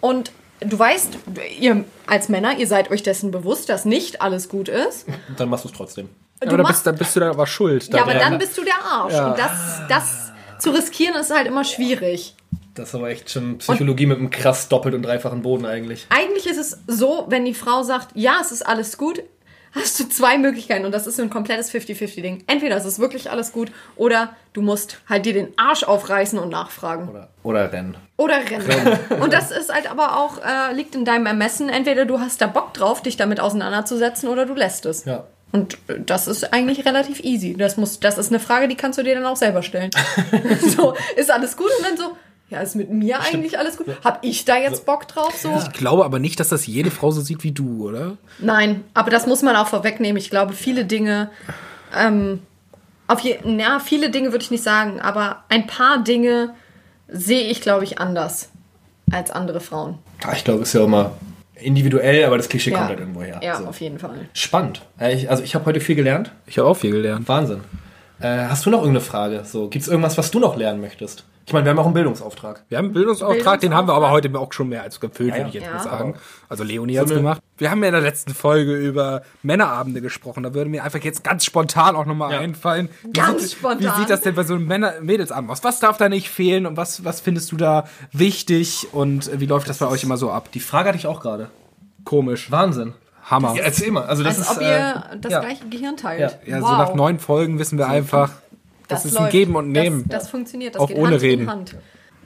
Und du weißt, ihr als Männer, ihr seid euch dessen bewusst, dass nicht alles gut ist. Dann machst du es trotzdem. Du aber bist, da bist du da aber schuld. ja, aber dann bist du der Arsch. Ja. Und das, das zu riskieren ist halt immer schwierig. Das ist aber echt schon Psychologie mit einem krass doppelt und dreifachen Boden eigentlich. Eigentlich ist es so, wenn die Frau sagt, ja, es ist alles gut, hast du zwei Möglichkeiten und das ist so ein komplettes 50-50-Ding. Entweder es ist wirklich alles gut oder du musst halt dir den Arsch aufreißen und nachfragen. Oder, oder rennen. Oder rennen. [LAUGHS] Und das ist halt aber auch, äh, liegt in deinem Ermessen. Entweder du hast da Bock drauf, dich damit auseinanderzusetzen oder du lässt es. Ja. Und äh, das ist eigentlich relativ easy. Das, muss, das ist eine Frage, die kannst du dir dann auch selber stellen. [LAUGHS] [LAUGHS] so, ist alles gut? Und dann so, ja, ist mit mir eigentlich alles gut? Hab ich da jetzt Bock drauf? So? Ich glaube aber nicht, dass das jede Frau so sieht wie du, oder? Nein, aber das muss man auch vorwegnehmen. Ich glaube, viele Dinge, ähm, auf je, ja, viele Dinge würde ich nicht sagen, aber ein paar Dinge sehe ich, glaube ich, anders als andere Frauen. Ja, ich glaube, es ist ja immer individuell, aber das Klischee kommt halt irgendwo her. Ja, So. auf jeden Fall. Spannend. Ich, also ich habe heute viel gelernt. Ich habe auch viel gelernt. Wahnsinn. Äh, hast du noch irgendeine Frage? So, Gibt es irgendwas, was du noch lernen möchtest? Ich meine, wir haben auch einen Bildungsauftrag. Wir haben einen Bildungsauftrag, den haben wir aber heute auch schon mehr als gefüllt, würde ich jetzt Ja. mal sagen. Also Leonie So hat's gemacht. Wir haben ja in der letzten Folge über Männerabende gesprochen. Da würde mir einfach jetzt ganz spontan auch nochmal Ja. einfallen. Wie Ganz sieht, spontan. Wie sieht das denn bei so einem Männer Mädelsabend aus? Was darf da nicht fehlen und was, was findest du da wichtig und äh, wie läuft das bei euch immer so ab? Die Frage hatte ich auch gerade. Komisch. Wahnsinn. Hammer. Ja, erzähl mal. Also das Als ist, ob äh, ihr das ja. gleiche Gehirn teilt. Ja. Ja, so nach neun Folgen wissen wir einfach, das, ist ein läuft. Geben und Nehmen. Das, das funktioniert, das Auch geht ohne Hand Reden. in Hand.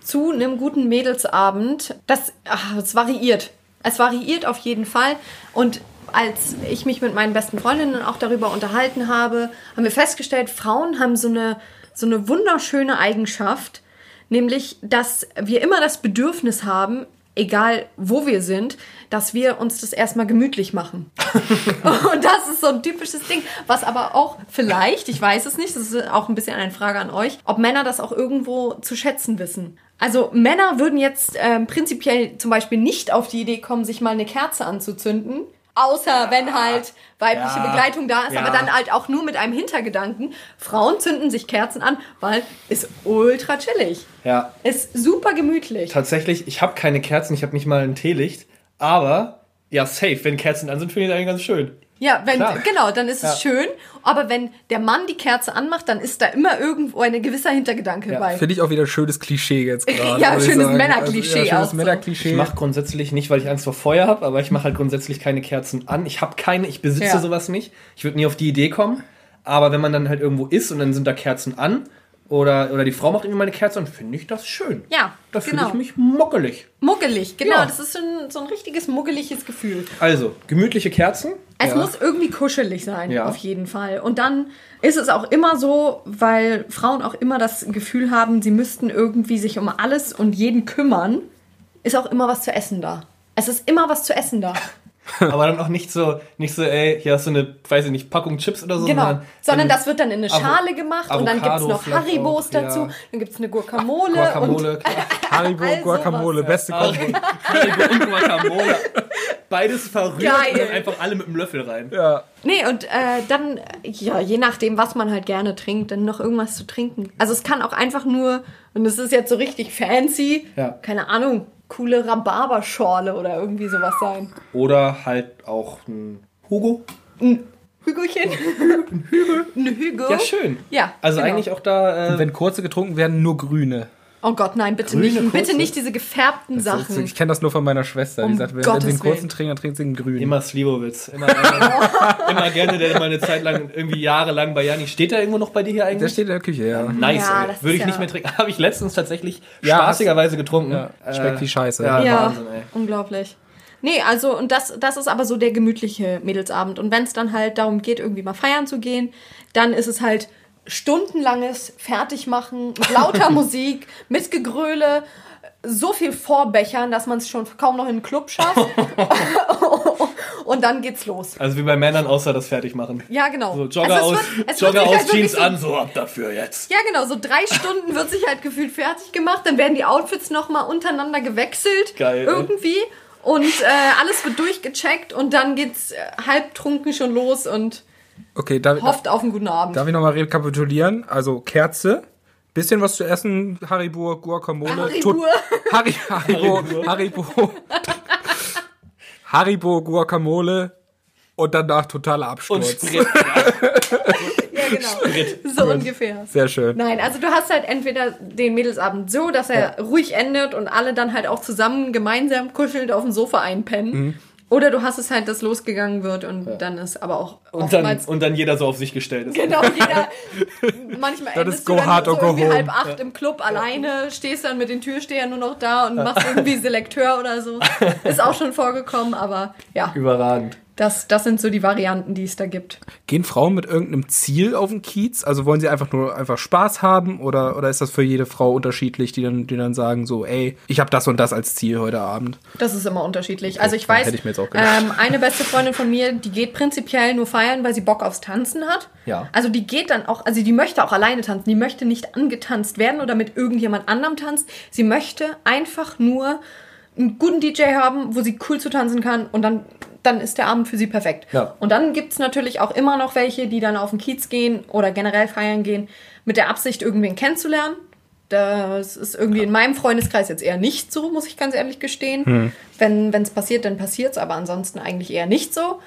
Zu einem guten Mädelsabend, das, ach, es variiert. Es variiert auf jeden Fall. Und als ich mich mit meinen besten Freundinnen auch darüber unterhalten habe, haben wir festgestellt, Frauen haben so eine, so eine wunderschöne Eigenschaft, nämlich, dass wir immer das Bedürfnis haben, egal wo wir sind, dass wir uns das erstmal gemütlich machen. [LAUGHS] Und das ist so ein typisches Ding, was aber auch vielleicht, ich weiß es nicht, das ist auch ein bisschen eine Frage an euch, ob Männer das auch irgendwo zu schätzen wissen. Also Männer würden jetzt ähm, prinzipiell zum Beispiel nicht auf die Idee kommen, sich mal eine Kerze anzuzünden. Außer wenn halt weibliche Ja. Begleitung da ist, Ja. aber dann halt auch nur mit einem Hintergedanken. Frauen zünden sich Kerzen an, weil ist ultra chillig. Ja, Ist super gemütlich. tatsächlich, ich habe keine Kerzen, ich habe nicht mal ein Teelicht, aber ja, safe, wenn Kerzen an sind, finde ich das eigentlich ganz schön. Ja, wenn, Klar. genau, dann ist es Ja. schön. Aber wenn der Mann die Kerze anmacht, dann ist da immer irgendwo ein gewisser Hintergedanke Ja. bei. Finde ich auch wieder ein schönes Klischee jetzt [LAUGHS] gerade. Ja, schönes. Männerklischee Also, ja, auch schönes so. Männerklischee. Ich mache grundsätzlich nicht, weil ich Angst vor Feuer habe, aber ich mache halt grundsätzlich keine Kerzen an. Ich habe keine, ich besitze Ja. sowas nicht. Ich würde nie auf die Idee kommen. Aber wenn man dann halt irgendwo ist und dann sind da Kerzen an oder, oder die Frau macht irgendwie mal eine Kerze an, finde ich das schön. Ja, Da fühle genau. ich mich muckelig. Muggelig, genau. Ja. Das ist so ein, so ein richtiges muggeliges Gefühl. Also, gemütliche Kerzen. Es Ja. muss irgendwie kuschelig sein, Ja. auf jeden Fall. Und dann ist es auch immer so, weil Frauen auch immer das Gefühl haben, sie müssten irgendwie sich um alles und jeden kümmern, ist auch immer was zu essen da. Es ist immer was zu essen da. [LAUGHS] aber dann auch nicht so, nicht so, ey, hier hast du eine, weiß ich nicht, Packung Chips oder so. Genau. Sondern in- das wird dann in eine Avo- Schale gemacht und dann gibt es Avocado noch Haribos auch, ja. dazu, dann gibt es eine Guacamole. Guacamole, Und, klar. [LAUGHS] Haribo, all Guacamole, sowas. beste Kombo. Haribo und Guacamole. Beides verrührt Geil. und dann einfach alle mit dem Löffel rein. Ja. nee, und äh, dann, ja, je nachdem, was man halt gerne trinkt, dann noch irgendwas zu trinken. Also es kann auch einfach nur, und es ist jetzt so richtig fancy, Ja. keine Ahnung, coole Rhabarberschorle oder irgendwie sowas sein. Oder halt auch ein Hugo. ein Hügelchen. Ein Hügel. Ein Hügel. Ja, schön. Ja, Also genau. eigentlich auch da. Äh, Wenn kurze getrunken werden, nur grüne. Oh Gott, nein, bitte Grüne, nicht. Bitte kurze? nicht diese gefärbten Das ist, Sachen. ich kenne das nur von meiner Schwester. Um die sagt, wenn, Gottes sie einen kurzen Willen. trinken, dann trinkt sie einen grünen. Immer Slivovitz. Immer, [LAUGHS] immer, immer gerne, der immer eine Zeit lang, irgendwie jahrelang bei Jani. Steht der irgendwo noch bei dir hier Der eigentlich? steht in der Küche, ja. Nice, Ja, Würde ist ich nicht ja- mehr trinken. [LAUGHS] Habe ich letztens tatsächlich Ja, spaßigerweise getrunken. Ja, schmeckt wie Scheiße. Ja, ja, Wahnsinn, ey. unglaublich. Nee, also, und das, das ist aber so der gemütliche Mädelsabend. Und wenn es dann halt darum geht, irgendwie mal feiern zu gehen, dann ist es halt stundenlanges Fertigmachen mit lauter [LAUGHS] Musik, mit Gegröle, so viel Vorbechern, dass man es schon kaum noch in den Club schafft. [LAUGHS] und dann geht's los. Also wie bei Männern außer das Fertigmachen. Ja, genau. So Jogger Also aus, es wird- wird Jogger aus halt Jeans so- an, so ab dafür jetzt. Ja, genau, so drei Stunden wird sich halt gefühlt fertig gemacht, dann werden die Outfits nochmal untereinander gewechselt. Geil. Irgendwie. Und äh, alles wird durchgecheckt und dann geht's äh, halbtrunken schon los und Okay, darf, hofft auf einen guten Abend. darf ich nochmal rekapitulieren? Also Kerze, bisschen was zu essen, Haribo, Guacamole. Haribo. Harry, Haribo, Haribo. Haribo, Guacamole und danach totaler Und Absturz. Sprit. [LAUGHS] ja, genau. So ungefähr. Sehr schön. Nein, also du hast halt entweder den Mädelsabend so, dass er ruhig endet und alle dann halt auch zusammen gemeinsam kuschelnd auf dem Sofa einpennen. Mhm. Oder du hast es halt, dass losgegangen wird und dann ist aber auch Und dann, und dann jeder so auf sich gestellt ist. Genau, jeder. [LAUGHS] Manchmal Das endest ist du go dann hard so or go irgendwie home. halb acht im Club alleine, stehst dann mit den Türstehern nur noch da und machst irgendwie [LAUGHS] Selekteur oder so. Ist auch schon vorgekommen, aber ja, Überragend. Das, das sind so die Varianten, die es da gibt. Gehen Frauen mit irgendeinem Ziel auf den Kiez? Also wollen sie einfach nur einfach Spaß haben oder, oder ist das für jede Frau unterschiedlich, die dann, die dann sagen so, ey, ich habe das und das als Ziel heute Abend? Das ist immer unterschiedlich. Also ich weiß, ich ähm, eine beste Freundin von mir, die geht prinzipiell nur feiern, weil sie Bock aufs Tanzen hat. Ja. Also die geht dann auch, also die möchte auch alleine tanzen. Die möchte nicht angetanzt werden oder mit irgendjemand anderem tanzt. Sie möchte einfach nur einen guten DJ haben, wo sie cool zu tanzen kann und dann, dann ist der Abend für sie perfekt. Ja. Und dann gibt's natürlich auch immer noch welche, die dann auf den Kiez gehen oder generell feiern gehen, mit der Absicht, irgendwen kennenzulernen. Das ist irgendwie in meinem Freundeskreis jetzt eher nicht so, muss ich ganz ehrlich gestehen. Wenn es passiert, dann passiert's, aber ansonsten eigentlich eher nicht so.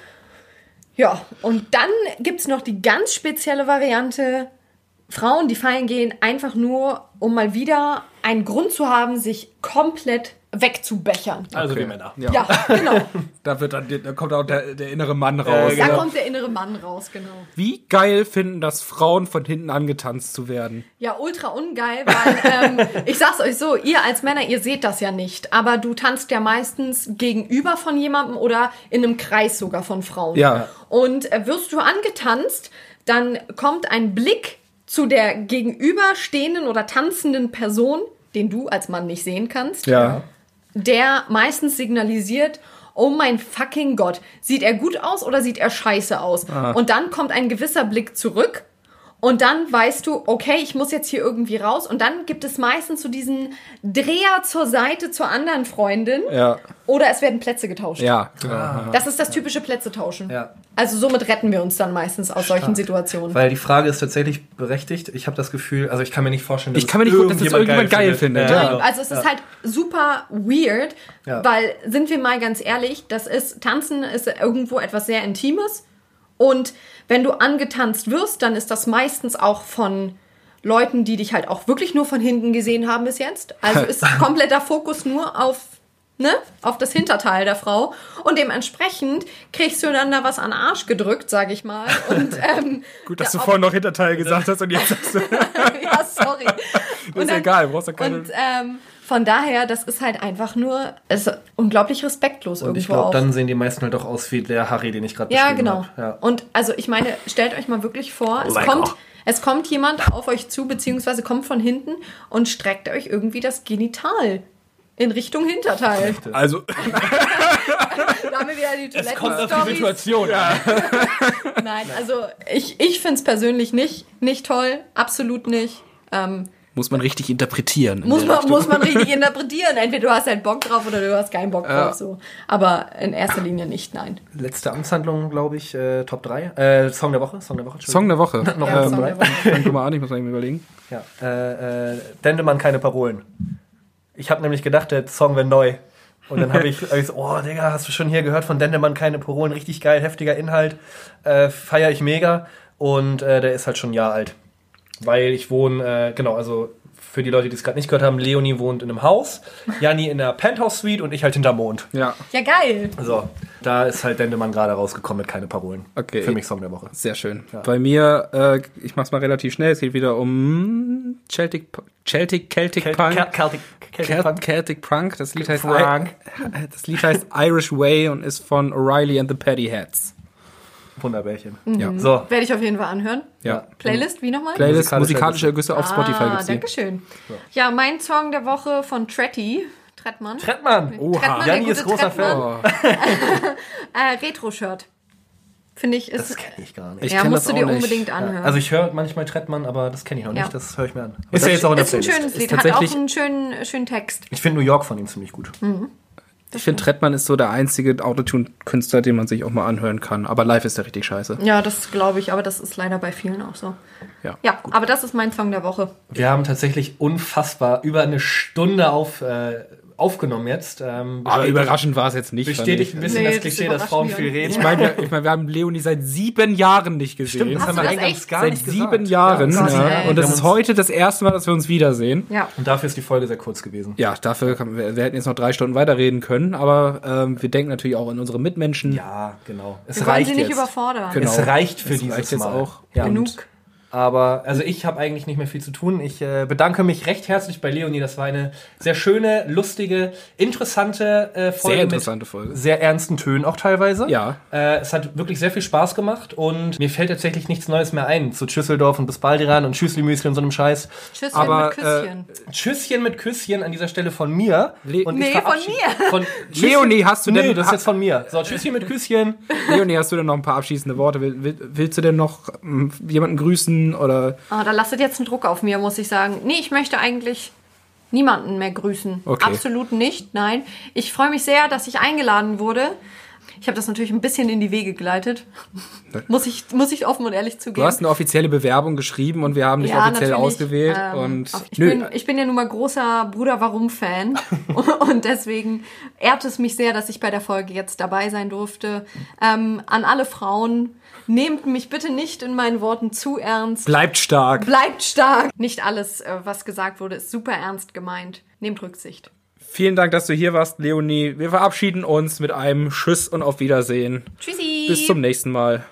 Ja, und dann gibt's noch die ganz spezielle Variante, Frauen, die feiern gehen, einfach nur, um mal wieder einen Grund zu haben, sich komplett wegzubechern. Also Okay. wie Männer. Ja. Ja, genau. [LAUGHS] Da, wird dann, da kommt auch der, der innere Mann raus. Äh, Da Genau. kommt der innere Mann raus, genau. Wie geil finden das Frauen, von hinten angetanzt zu werden? Ja, ultra ungeil, weil ähm, [LAUGHS] ich sag's euch so, ihr als Männer, ihr seht das ja nicht, aber du tanzt ja meistens gegenüber von jemandem oder in einem Kreis sogar von Frauen. Ja. Und äh, wirst du angetanzt, dann kommt ein Blick zu der gegenüberstehenden oder tanzenden Person, den du als Mann nicht sehen kannst, Ja. Der meistens signalisiert, oh mein fucking Gott, sieht er gut aus oder sieht er scheiße aus? Und dann kommt ein gewisser Blick zurück und dann weißt du, okay, ich muss jetzt hier irgendwie raus. Und dann gibt es meistens so diesen Dreher zur Seite zur anderen Freundin Ja. oder es werden Plätze getauscht. Ja, genau. Das ist das typische Plätze tauschen. Ja. Also somit retten wir uns dann meistens aus solchen Situationen. Weil die Frage ist tatsächlich berechtigt. Ich habe das Gefühl, also ich kann mir nicht vorstellen, dass Ich kann mir nicht vorstellen, dass das irgendjemand geil findet, ja. genau. Also es ist halt super weird, Ja. weil, sind wir mal ganz ehrlich, das ist, Tanzen ist irgendwo etwas sehr Intimes. Und wenn du angetanzt wirst, dann ist das meistens auch von Leuten, die dich halt auch wirklich nur von hinten gesehen haben bis jetzt. Also [LAUGHS] ist kompletter Fokus nur auf, ne, auf das Hinterteil der Frau. Und dementsprechend kriegst du dann da was an den Arsch gedrückt, sag ich mal. Und, [LAUGHS] ähm, Gut, dass ja, du vorhin noch Hinterteil gesagt hast und jetzt sagst du, [LAUGHS] ja, sorry. das ist egal, du brauchst ja keine... Und ähm, von daher, das ist halt einfach nur, es ist unglaublich respektlos Und ich irgendwo glaube, auch. dann sehen die meisten halt auch aus wie der Harry, den ich gerade ja, beschrieben genau. hab. Ja. Und also ich meine, stellt euch mal wirklich vor, es Lecker. kommt, es kommt jemand auf euch zu, beziehungsweise kommt von hinten und streckt euch irgendwie das Genital in Richtung Hinterteil. Also, [LAUGHS] Da haben wir wieder die Es kommt auf die. Situation an. Nein, also ich, ich finde es persönlich nicht, nicht toll, absolut nicht. Ähm, muss man richtig interpretieren. in Muss man, Richtung. muss man richtig [LAUGHS] interpretieren. Entweder du hast halt Bock drauf oder du hast keinen Bock Ja. drauf. So. Aber in erster Linie nicht, nein. Letzte Amtshandlung, glaube ich, äh, Top 3. Äh, Song der Woche. Song der Woche. Song der Woche. [LAUGHS] Noch Ja, Song der Woche. Fang mal an, ich muss mal eben überlegen. Ja. Äh, äh, Dendemann keine Parolen. Ich habe nämlich gedacht, der Song wäre neu. Und dann habe ich, hab ich so, oh Digga, hast du schon hier gehört von Dendemann keine Parolen, richtig geil, heftiger Inhalt, äh, feiere ich mega. Und äh, der ist halt schon ein Jahr alt. Weil ich wohne, äh, genau, also für die Leute, die es gerade nicht gehört haben, Leonie wohnt in einem Haus, Janni in der Penthouse-Suite und ich halt hinter Mond. Ja, Ja, geil. So, da ist halt Dendemann gerade rausgekommen mit keine Parolen. Okay. Für mich Song der Woche. sehr schön. Bei mir, äh, ich mach's mal relativ schnell, es geht wieder um Celtic, Celtic, Celtic Celt- Punk. Celt- Celtic, Celtic Celt- Punk. Celtic Punk. Das Lied heißt [LAUGHS] das Lied heißt Irish Way und ist von O'Reilly and the Paddy Wunderbärchen. Ja. So, Werde ich auf jeden Fall anhören. Ja. Playlist, wie nochmal? Playlist Musikalische musikalische Ergüsse auf Spotify ah, gibt's die. danke schön. Ja, mein Song der Woche von Tretti. Trettmann. Trettmann. Oha. Janni ist großer Trettmann. Fan. Oh, [LAUGHS] Äh, Retro-Shirt. Finde ich, ist, Das kenne ich gar nicht. Ich ja, musst das du dir nicht. unbedingt anhören. Also ich höre manchmal Trettmann, aber das kenne ich noch Ja. nicht. Das höre ich mir an. Ist ja jetzt auch in der ist ein Playlist. schönes Ist Lied, hat auch einen schönen, schönen Text. Ich finde New York von ihm ziemlich gut. Ich finde, Trettmann ist so der einzige Autotune-Künstler, den man sich auch mal anhören kann. Aber live ist der richtig scheiße. Ja, das glaube ich, aber das ist leider bei vielen auch so. Ja. Ja, aber das ist mein Song der Woche. Wir haben tatsächlich unfassbar über eine Stunde auf, äh, aufgenommen jetzt. Ähm, Aber überraschend war es jetzt nicht. bestätigt ich. ein bisschen Nee, das das Klischee, dass Frauen viel reden. Ich meine, wir, ich mein, wir haben Leonie seit sieben Jahren nicht gesehen. Stimmt, das Hast haben wir echt? gar seit nicht sieben gesagt. Jahren. ja. ey. Und das ist heute das erste Mal, dass wir uns wiedersehen. Ja. Und dafür ist die Folge sehr kurz gewesen. Ja, dafür kann, wir, wir hätten jetzt noch drei Stunden weiterreden können, aber ähm, wir denken natürlich auch an unsere Mitmenschen. Ja, genau. Es Wir wollen reicht sie nicht jetzt. überfordern. Genau. Es reicht für Es dieses reicht jetzt Mal. auch. Ja. Genug. Aber also ich habe eigentlich nicht mehr viel zu tun. Ich äh, bedanke mich recht herzlich bei Leonie. Das war eine sehr schöne, lustige, interessante äh, Folge. Sehr interessante mit Folge. Sehr ernsten Tönen auch teilweise. Ja. Äh, es hat wirklich sehr viel Spaß gemacht und mir fällt tatsächlich nichts Neues mehr ein zu Schüsseldorf und bis Baldiran und Schüsselmüsli und so einem Scheiß. Tschüsschen Aber, mit Küsschen. Tschüsschen mit Küsschen an dieser Stelle von mir. Le- und Nee, ich von mir. Von [LAUGHS] Leonie, hast du nee, denn- das ist jetzt von mir. So, Tschüsschen mit Küsschen. Leonie, hast du denn noch ein paar abschließende Worte? Will, will, willst du denn noch ähm, jemanden grüßen oder? Ah, da lastet jetzt einen Druck auf mir, muss ich sagen. Nee, ich möchte eigentlich niemanden mehr grüßen. Okay. Absolut nicht, nein. Ich freue mich sehr, dass ich eingeladen wurde. Ich habe das natürlich ein bisschen in die Wege geleitet. muss, ich, muss ich offen und ehrlich Du zugeben. hast eine offizielle Bewerbung geschrieben und wir haben dich offiziell natürlich. ausgewählt. Ähm, und ich, nö, bin, ich bin ja nun mal großer Bruder Warum-Fan [LAUGHS] und deswegen ehrt es mich sehr, dass ich bei der Folge jetzt dabei sein durfte. Ähm, an alle Frauen, nehmt mich bitte nicht in meinen Worten zu ernst. bleibt stark. Bleibt stark. Nicht alles, äh, was gesagt wurde, ist super ernst gemeint. Nehmt Rücksicht. Vielen Dank, dass du hier warst, Leonie. Wir verabschieden uns mit einem Tschüss und auf Wiedersehen. Tschüssi. Bis zum nächsten Mal.